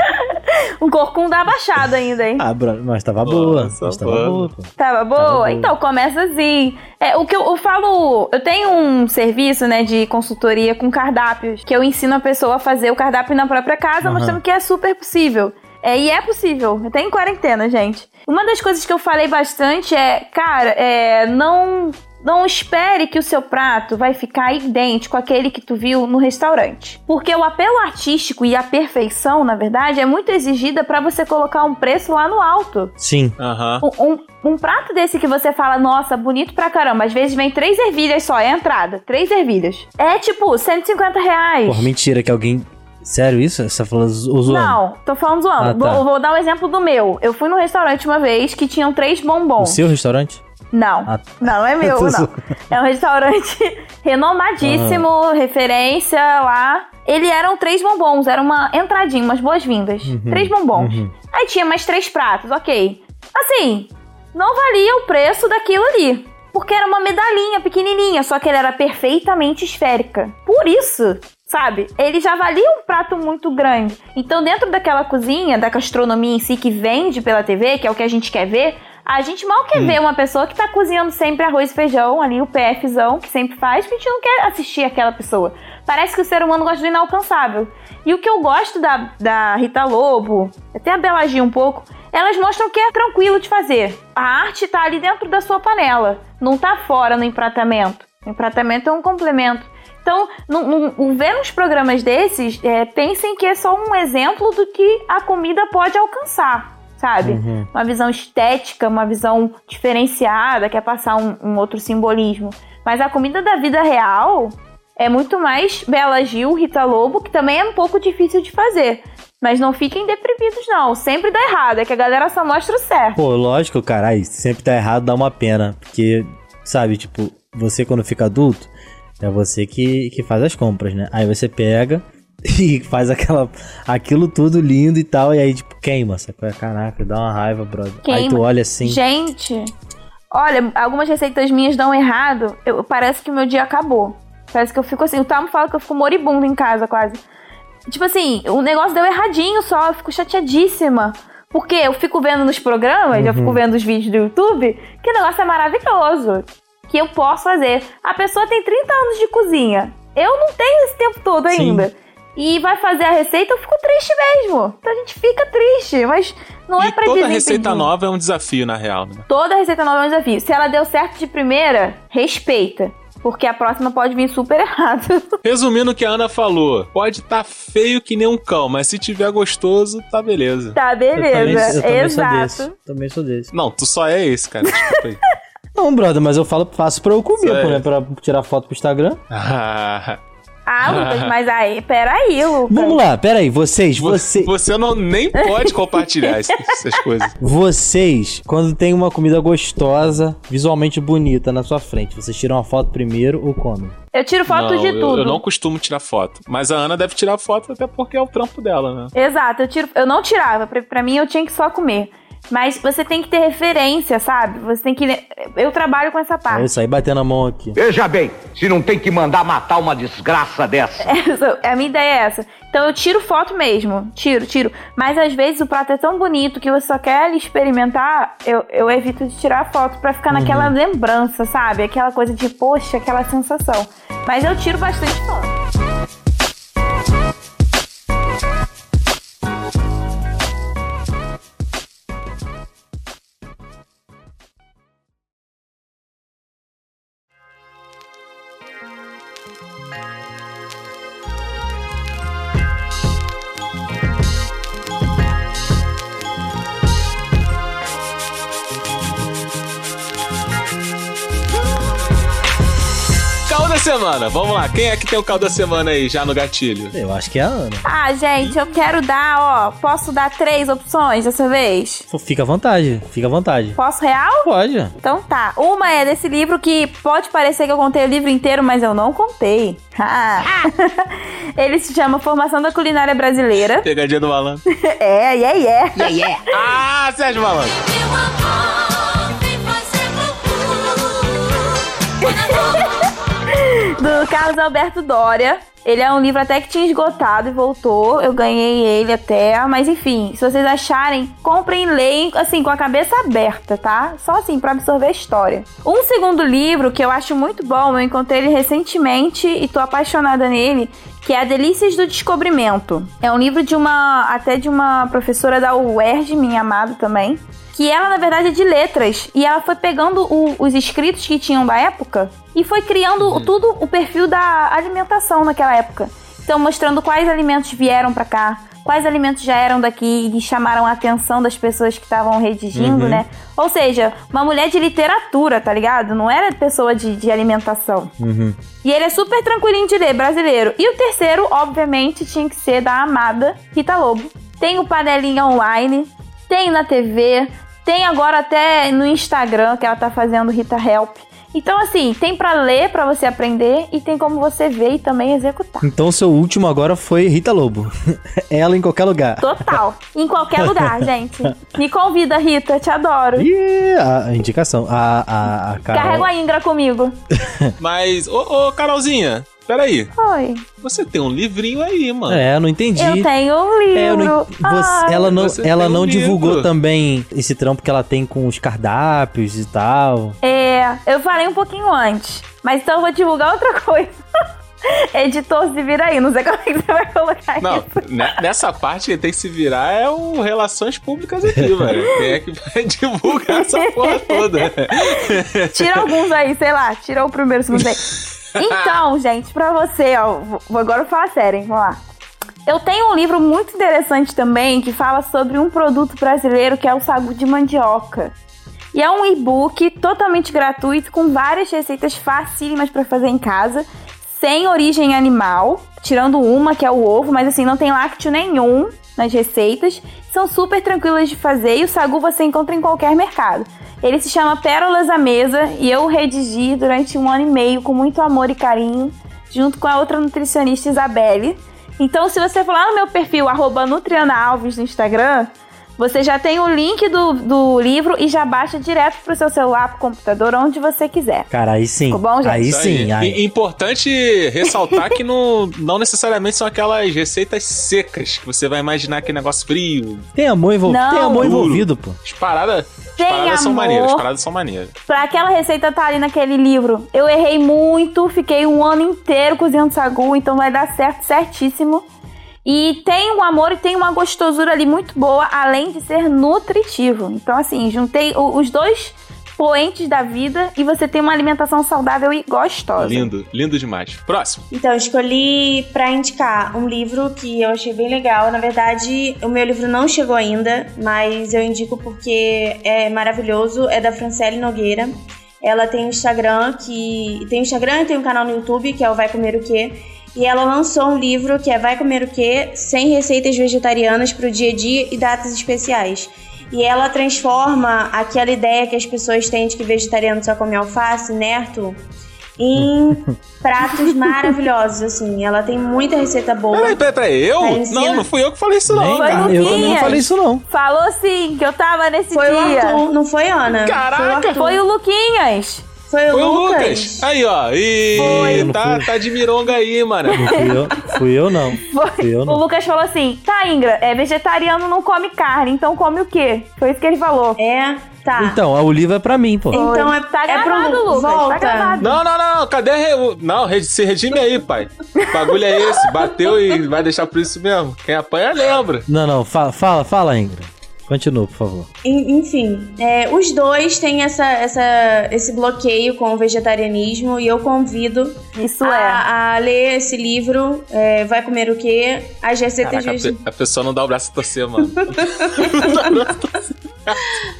Um corcunda abaixado ainda, hein? Ah, mas tava boa. Nossa, Mas tava mano. boa, pô. Tava boa? Tava boa. Então, começa assim. É, o que eu, eu falo. Eu tenho um serviço, né, de consultoria com cardápios, que eu ensino a pessoa a fazer o cardápio na própria casa, Aham. mostrando que é super possível. É, e é possível. Eu tenho quarentena, gente. Uma das coisas que eu falei bastante é, cara, é, não não espere que o seu prato vai ficar idêntico àquele que tu viu no restaurante. Porque o apelo artístico e a perfeição, na verdade, é muito exigida para você colocar um preço lá no alto. Sim. Aham. Um, um- um prato desse que você fala, nossa, bonito pra caramba, às vezes vem três ervilhas só, é a entrada, três ervilhas. É tipo 150 reais. Porra, mentira que alguém. Sério isso? Você tá falando zo- zoando? Não, tô falando zoando. Ah, tá. vou, vou dar um exemplo do meu. Eu fui num restaurante uma vez que tinham três O bombons. seu restaurante? Não, Ah, não é meu, não. É um restaurante renomadíssimo, referência lá. Ele eram três bombons, era uma entradinha, umas boas-vindas. Três bombons. uhum. Aí tinha mais três pratos, ok. Assim, não valia o preço daquilo ali. Porque era uma medalhinha pequenininha, só que ela era perfeitamente esférica. Por isso, sabe? Ele já valia um prato muito grande. Então, dentro daquela cozinha, da gastronomia em si que vende pela TV, que é o que a gente quer ver, a gente mal quer ver uma pessoa que tá cozinhando sempre arroz e feijão, ali o PFzão, que sempre faz, porque a gente não quer assistir aquela pessoa. Parece que o ser humano gosta do inalcançável. E o que eu gosto da, da Rita Lobo, até a Bela um pouco, elas mostram que é tranquilo de fazer. A arte tá ali dentro da sua panela, não tá fora no empratamento. O empratamento é um complemento. Então, no, no, ver uns programas desses, é, pensem que é só um exemplo do que a comida pode alcançar, sabe? Uhum. Uma visão estética, uma visão diferenciada, quer passar um, um outro simbolismo. Mas a comida da vida real é muito mais Bela Gil, Rita Lobo, que também é um pouco difícil de fazer. Mas não fiquem deprimidos, não. Sempre dá errado, é que a galera só mostra o certo. Pô, lógico, cara, aí sempre tá errado, dá uma pena. Porque, sabe, tipo, você quando fica adulto, é você que, que faz as compras, né? Aí você pega e faz aquela, aquilo tudo lindo e tal, e aí, tipo, queima, sacou? Caraca, dá uma raiva, brother. Aí tu Queima. olha assim. Gente, olha, algumas receitas minhas dão errado, eu, parece que o meu dia acabou. Parece que eu fico assim, o Tamo fala que eu fico moribundo em casa quase. Tipo assim, o negócio deu erradinho só, eu fico chateadíssima. Porque eu fico vendo nos programas, eu fico vendo os vídeos do YouTube, que o negócio é maravilhoso. Que eu posso fazer. A pessoa tem 30 anos de cozinha. Eu não tenho esse tempo todo Sim. ainda. E vai fazer a receita, eu fico triste mesmo. Então a gente fica triste, mas não é e pra toda receita nova é um desafio, na real, né? Toda receita nova é um desafio. Se ela deu certo de primeira, respeita. Porque a próxima pode vir super errado. Resumindo o que a Ana falou, pode tá feio que nem um cão, mas se tiver gostoso, tá beleza. tá, Eu também, beleza. eu também sou Exato. desse. Também sou desse. Não, tu só é esse, cara. Desculpa aí. Não, brother, mas eu falo, faço pra eu comer, pô, né? Pra tirar foto pro Instagram. Ah, Ah, Lucas, mas aí, peraí, Lucas. Vamos lá, pera aí, vocês, você, você, não nem pode compartilhar essas coisas. vocês, quando tem uma comida gostosa, visualmente bonita na sua frente, vocês tiram uma foto primeiro ou comem? Eu tiro foto não, de eu- tudo. Eu, não costumo tirar foto. Mas a Ana deve tirar foto até porque é o trampo dela, né? Exato, eu tiro. Eu não tirava. Pra, pra mim, eu tinha que só comer. Mas você tem que ter referência, sabe? Você tem que. Eu trabalho com essa Aí eu parte. saí batendo a mão aqui. Veja bem, se não tem que mandar matar uma desgraça dessa. Essa- a minha ideia é essa. Então eu tiro foto mesmo. Tiro, tiro. Mas às vezes o prato é tão bonito que você só quer ali experimentar. Eu, eu evito de tirar foto pra ficar naquela lembrança, sabe? Aquela coisa de, poxa, aquela sensação. Mas eu tiro bastante foto. Semana, vamos lá. Quem é que tem o caldo da semana aí já no gatilho? Eu acho que é a Ana. Ah, gente, eu quero dar, ó. Posso dar três opções dessa vez? Fica à vontade, fica à vontade. Posso real? Pode. Então tá. Uma é desse livro que pode parecer que eu contei o livro inteiro, mas eu não contei. Ah. Ele se chama Formação da Culinária Brasileira. Pegadinha do malandro. É, é, é. Ah, Sérgio Malandro. Do Carlos Alberto Dória. Ele é um livro até que tinha esgotado e voltou. Eu ganhei ele até. Mas enfim, se vocês acharem, comprem e leem assim, com a cabeça aberta, tá? Só assim, pra absorver a história. Um segundo livro que eu acho muito bom, eu encontrei ele recentemente e tô apaixonada nele, que é A Delícias do Descobrimento. É um livro de uma até de uma professora da UERJ, minha amada também, que ela na verdade é de letras e ela foi pegando o- os escritos que tinham da época e foi criando tudo o perfil da alimentação naquela época. Então mostrando quais alimentos vieram pra cá, quais alimentos já eram daqui e chamaram a atenção das pessoas que estavam redigindo, Uhum. né? Ou seja, uma mulher de literatura, tá ligado? Não era pessoa de, de alimentação. Uhum. E ele é super tranquilinho de ler, brasileiro. E o terceiro, obviamente, tinha que ser da amada Rita Lobo. Tem o Panelinha Online, tem na TV, tem agora até no Instagram que ela tá fazendo Rita Help. Então, assim, tem pra ler, pra você aprender, e tem como você ver e também executar. Então seu último agora foi Rita Lobo. Ela em qualquer lugar. Total. em qualquer lugar, gente. Me convida, Rita, te adoro. Ih, a a indicação. A, a, a Carol. Carrega a Ingra comigo. Mas, ô, ô Carolzinha, peraí. Oi. Você tem um livrinho aí, mano. É, eu não entendi. Eu tenho um livro. É, eu não- você- ela não, Você ela tem um não divulgou livro. também esse trampo que ela tem com os cardápios e tal. É, eu falei um pouquinho antes. Mas então eu vou divulgar outra coisa. Editor, se vira aí. Não sei como é que você vai colocar Não, isso. ne- nessa parte quem tem que se virar é o Relações Públicas aqui, velho. Quem é que vai divulgar essa porra toda? Tira alguns aí, sei lá. Tira o primeiro, segundo aí. Então, gente, pra você, ó. vou- Agora eu vou falar sério, hein? Vamos lá. Eu tenho um livro muito interessante também que fala sobre um produto brasileiro que é o sagu de mandioca. E é um e-book totalmente gratuito com várias receitas facílimas pra fazer em casa, sem origem animal, tirando uma que é o ovo, mas assim não tem lácteo nenhum nas receitas. São super tranquilas de fazer e o sagu você encontra em qualquer mercado. Ele se chama Pérolas à Mesa e eu redigi durante um ano e meio com muito amor e carinho, junto com a outra nutricionista Isabelle. Então, se você for lá no meu perfil, arroba Nutriana Alves no Instagram, você já tem o link do, do livro e já baixa direto pro seu celular, pro computador, onde você quiser. Cara, aí sim. Ficou bom, gente? Aí sim. Aí. E- Importante ressaltar que não, não necessariamente são aquelas receitas secas que você vai imaginar aquele negócio frio. Tem amor, envol... Não. tem amor envolvido, pô. As paradas, as Tem paradas são amor. maneiras, as paradas são maneiras. Pra aquela receita tá ali naquele livro. Eu errei muito, fiquei um ano inteiro cozinhando sagu, então vai dar certo, certíssimo. E tem um amor e tem uma gostosura ali muito boa, além de ser nutritivo. Então, assim, juntei os dois poentes da vida e você tem uma alimentação saudável e gostosa. Lindo, lindo demais. Próximo. Então, eu escolhi pra indicar um livro que eu achei bem legal. Na verdade, o meu livro não chegou ainda, mas eu indico porque é maravilhoso. É da Franciele Nogueira. Ela tem um Instagram que. Tem um Instagram e tem um canal no YouTube, que é o Vai Comer o Quê? E ela lançou um livro que é Vai Comer o Quê? Sem receitas vegetarianas pro dia a dia e datas especiais. E ela transforma aquela ideia que as pessoas têm de que vegetariano só come alface, nerto, em pratos maravilhosos, assim. Ela tem muita receita boa. Peraí, peraí, peraí. Eu? Não, não fui eu que falei isso, não. Nem- Foi eu Luquinhas. não falei isso, não. Falou sim, que eu tava nesse Foi o dia. Arthur, não foi Ana? Caraca! Foi o. Foi o Luquinhas. Foi o Foi o Lucas. Lucas. Aí, ó. E Foi. tá, tá de mironga aí, mano. Não fui eu, fui eu não. Foi. Fui eu O não. Lucas falou assim: tá, Ingra, é vegetariano não come carne, então come o quê? Foi isso que ele falou. É, tá. Então, o livro é pra mim, pô. Então é, Tá é pro gravado, Lu. Lucas, tá Volta. gravado. Não, não, não. Cadê a re... Não, se redime aí, pai. O bagulho é esse. Bateu e vai deixar por isso mesmo. Quem apanha, lembra. Não, não, fala, fala, fala, Ingra. Continua, por favor. En- Enfim, é, os dois têm essa, essa, esse bloqueio com o vegetarianismo e eu convido Isso é. a, a ler esse livro. é, vai comer o quê? As receitas Caraca, a, pe- a pessoa não dá o braço a torcer, mano.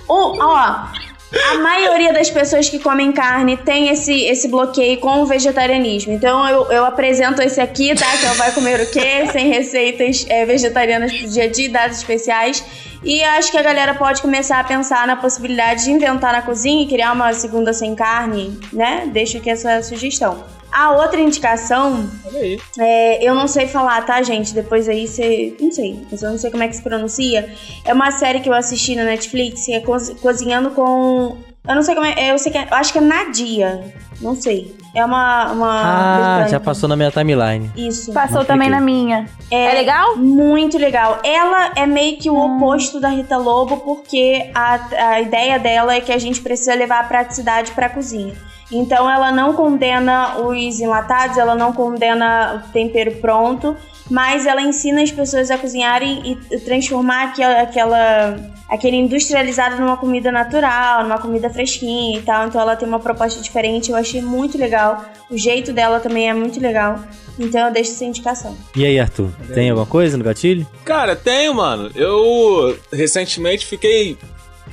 Um, ó, a maioria das pessoas que comem carne tem esse, esse bloqueio com o vegetarianismo. Então eu, eu apresento esse aqui, tá? Que é o Vai Comer o Quê? Sem receitas é, vegetarianas pro dia a dia, dados especiais. E acho que a galera pode começar a pensar na possibilidade de inventar na cozinha e criar uma segunda sem carne, né? Deixo aqui essa sugestão. A outra indicação Olha aí. é, eu não sei falar, tá, gente? Depois aí você. Não sei. mas Eu não sei como é que se pronuncia. É uma série que eu assisti na Netflix, que é cozi- Cozinhando com. Eu não sei como é. Eu sei que é, eu acho que é Nadia. Não sei. É uma. uma Ah, já passou na minha timeline. Isso. Passou também na minha. É, É legal? Muito legal. Ela é meio que o oposto da Rita Lobo, porque a, a ideia dela é que a gente precisa levar a praticidade pra cozinha. Então ela não condena os enlatados, ela não condena o tempero pronto, mas ela ensina as pessoas a cozinharem e transformar aquela, aquela aquele industrializado numa comida natural, numa comida fresquinha e tal. Então ela tem uma proposta diferente, eu achei muito legal. O jeito dela também é muito legal. Então eu deixo essa indicação. E aí, Arthur, tem alguma coisa no gatilho? Cara, tenho, mano. Eu recentemente fiquei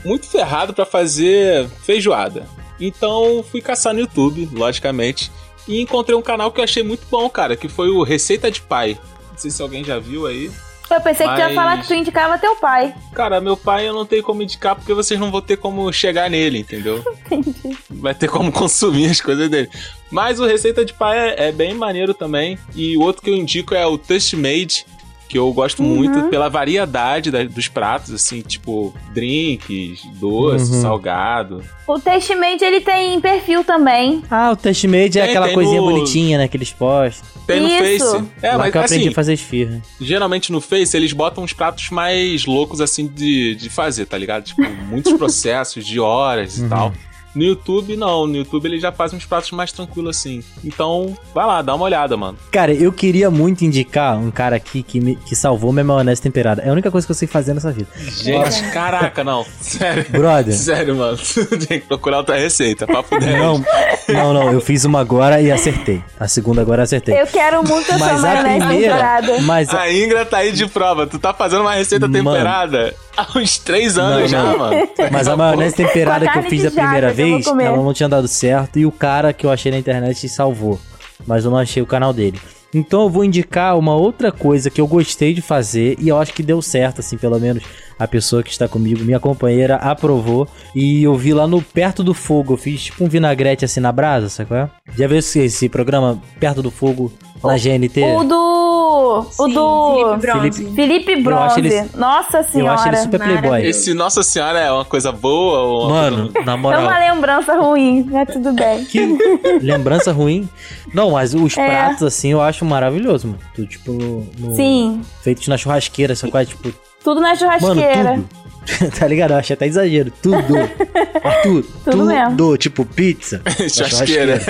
muito ferrado pra fazer feijoada. Então fui caçar no YouTube, logicamente, e encontrei um canal que eu achei muito bom, cara, que foi o Receita de Pai. Não sei se alguém já viu aí. Eu pensei que tu ia Mas- falar que tu indicava teu pai. Cara, meu pai eu não tenho como indicar porque vocês não vão ter como chegar nele, entendeu? Vai ter como consumir as coisas dele. Mas o Receita de Pai é, é bem maneiro também. E o outro que eu indico é o Taste Made, que eu gosto Uhum. muito pela variedade da- dos pratos, assim, tipo drinks, doce, Uhum. salgado. O Testament, ele tem perfil também. Ah, o test made é Tem, aquela tem coisinha no- bonitinha, né? Que eles postam. Tem no Isso. Face. É, Lá mas que eu aprendi assim, a fazer esfirra. geralmente no Face eles botam uns pratos mais loucos assim de, de fazer, tá ligado? Tipo, muitos processos de horas Uhum. e tal. No YouTube, não. No YouTube ele já faz uns pratos mais tranquilos assim. Então, vai lá, dá uma olhada, mano. Cara, eu queria muito indicar um cara aqui que, me, que salvou minha maionese temperada. É a única coisa que eu sei fazer nessa vida. Gente, caraca, não. Sério. Brother. Sério, mano. Tem que procurar outra receita. Papo 10. Não, não, não. Eu fiz uma agora e acertei. A segunda agora eu acertei. Eu quero muito essa Mas a maionese primeira. temperada. Mas a- A Ingra tá aí de prova. Tu tá fazendo uma receita Mano. temperada há uns três anos Não, já, não. mano. Mas a maionese temperada a que eu fiz a primeira vez, ela não tinha dado certo. E o cara que eu achei na internet salvou. Mas eu não achei o canal dele. Então eu vou indicar uma outra coisa que eu gostei de fazer e eu acho que deu certo, assim, pelo menos a pessoa que está comigo, minha companheira, aprovou. E eu vi lá no Perto do Fogo, eu fiz tipo um vinagrete assim na brasa, sabe qual é? Já viu esse, esse programa Perto do Fogo na GNT? O do. O Sim, do. Felipe Bronze. Felipe- Eu Bronze. ele- Nossa Eu senhora. acho ele super playboy. Esse Nossa Senhora é uma coisa boa ou uma Mano, coisa- na É moral. uma lembrança ruim, mas tudo bem. Que lembrança ruim. Não, mas os É. pratos, assim, eu acho maravilhoso, mano. Tu, tipo, no, Sim. feitos na churrasqueira, essa coisa, tipo, Tudo na mano, churrasqueira. tudo. tá ligado? Eu acho até exagero. Tudo. Arthur, Tudo tudo. mesmo. Tipo, pizza. na Churrasqueira.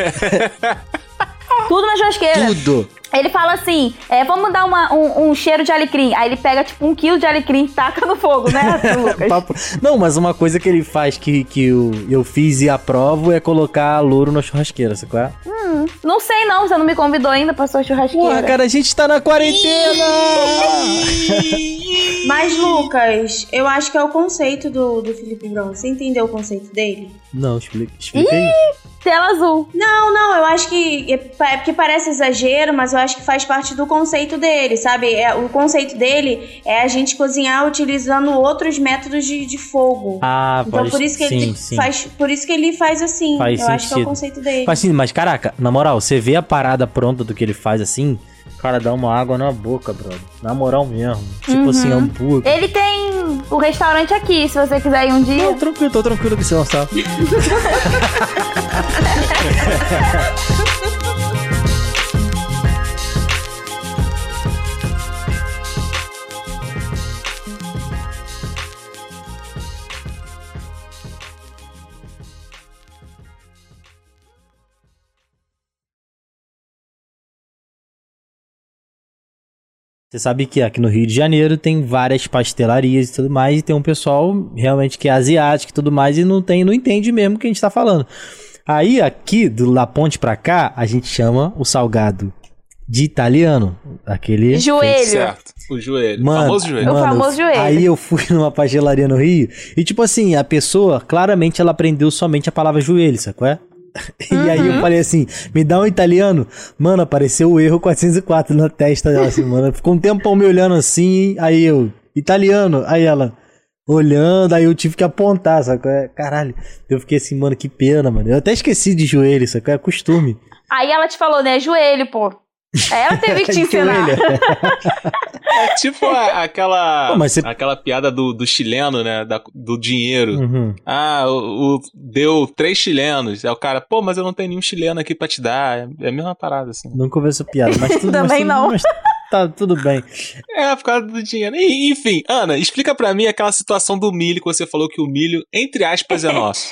Tudo na churrasqueira. Tudo. Ele fala assim: é, vamos dar uma- um, um cheiro de alecrim. Aí ele pega, tipo, um quilo de alecrim e taca no fogo, né, Lucas? Não, mas uma coisa que ele faz que, que eu, eu fiz e aprovo é colocar louro na churrasqueira, sabe qual é? Não sei não, você não me convidou ainda pra sua churrasqueira. Porra, cara, a gente tá na quarentena! Mas, Lucas, eu acho que é o conceito do, do Felipe Bronze. Você entendeu o conceito dele? Não, explica, explica aí. Tela azul. Não, não, eu acho que. É é porque parece exagero, mas eu acho que faz parte do conceito dele, sabe? É, o conceito dele é a gente cozinhar utilizando outros métodos de, de fogo. Ah, então pode por isso que ele sim, sim. faz. Por isso que ele faz assim. Faz eu acho que é o sentido. conceito dele. Mas, assim, mas caraca, na moral, você vê a parada pronta do que ele faz assim, cara, dá uma água na boca, brother. Na moral mesmo. Tipo Uhum. assim, hambúrguer. Ele tem o restaurante aqui, se você quiser ir um dia. Não, tranquilo, tô tranquilo que você não sabe. Você sabe que aqui no Rio de Janeiro tem várias pastelarias e tudo mais, e tem um pessoal realmente que é asiático e tudo mais, e não tem, não entende mesmo o que a gente tá falando. Aí, aqui, do La Ponte pra cá, a gente chama o salgado de italiano. Aquele. Joelho. Certo. O joelho. Mano, famoso joelho. O famoso joelho. Aí eu fui numa pastelaria no Rio e, tipo assim, a pessoa, claramente, ela aprendeu somente a palavra joelho, sacou? É? E aí Uhum. eu falei assim, me dá um italiano. Mano, apareceu o erro 404 na testa dela, assim, mano. Ficou um tempão me olhando assim, aí eu, italiano. Aí ela, olhando, aí eu tive que apontar, sacou? É? Caralho, eu fiquei assim, mano, que pena, mano. Eu até esqueci de joelho, sacou? É costume. Aí ela te falou, né? Joelho, pô. Aí ela teve que te ensinar. É tipo a- aquela, Pô, mas você- aquela piada do, do chileno, né? da- do dinheiro. Uhum. Ah, o, o- deu três chilenos. Aí o cara, pô, mas eu não tenho nenhum chileno aqui pra te dar. É, é a mesma parada, assim. Nunca ouvi essa piada, mas tudo, mas Também tudo- não. mas tá tudo bem. É, por causa do dinheiro. Enfim, Ana, explica pra mim aquela situação do milho que você falou que o milho, entre aspas, é nosso.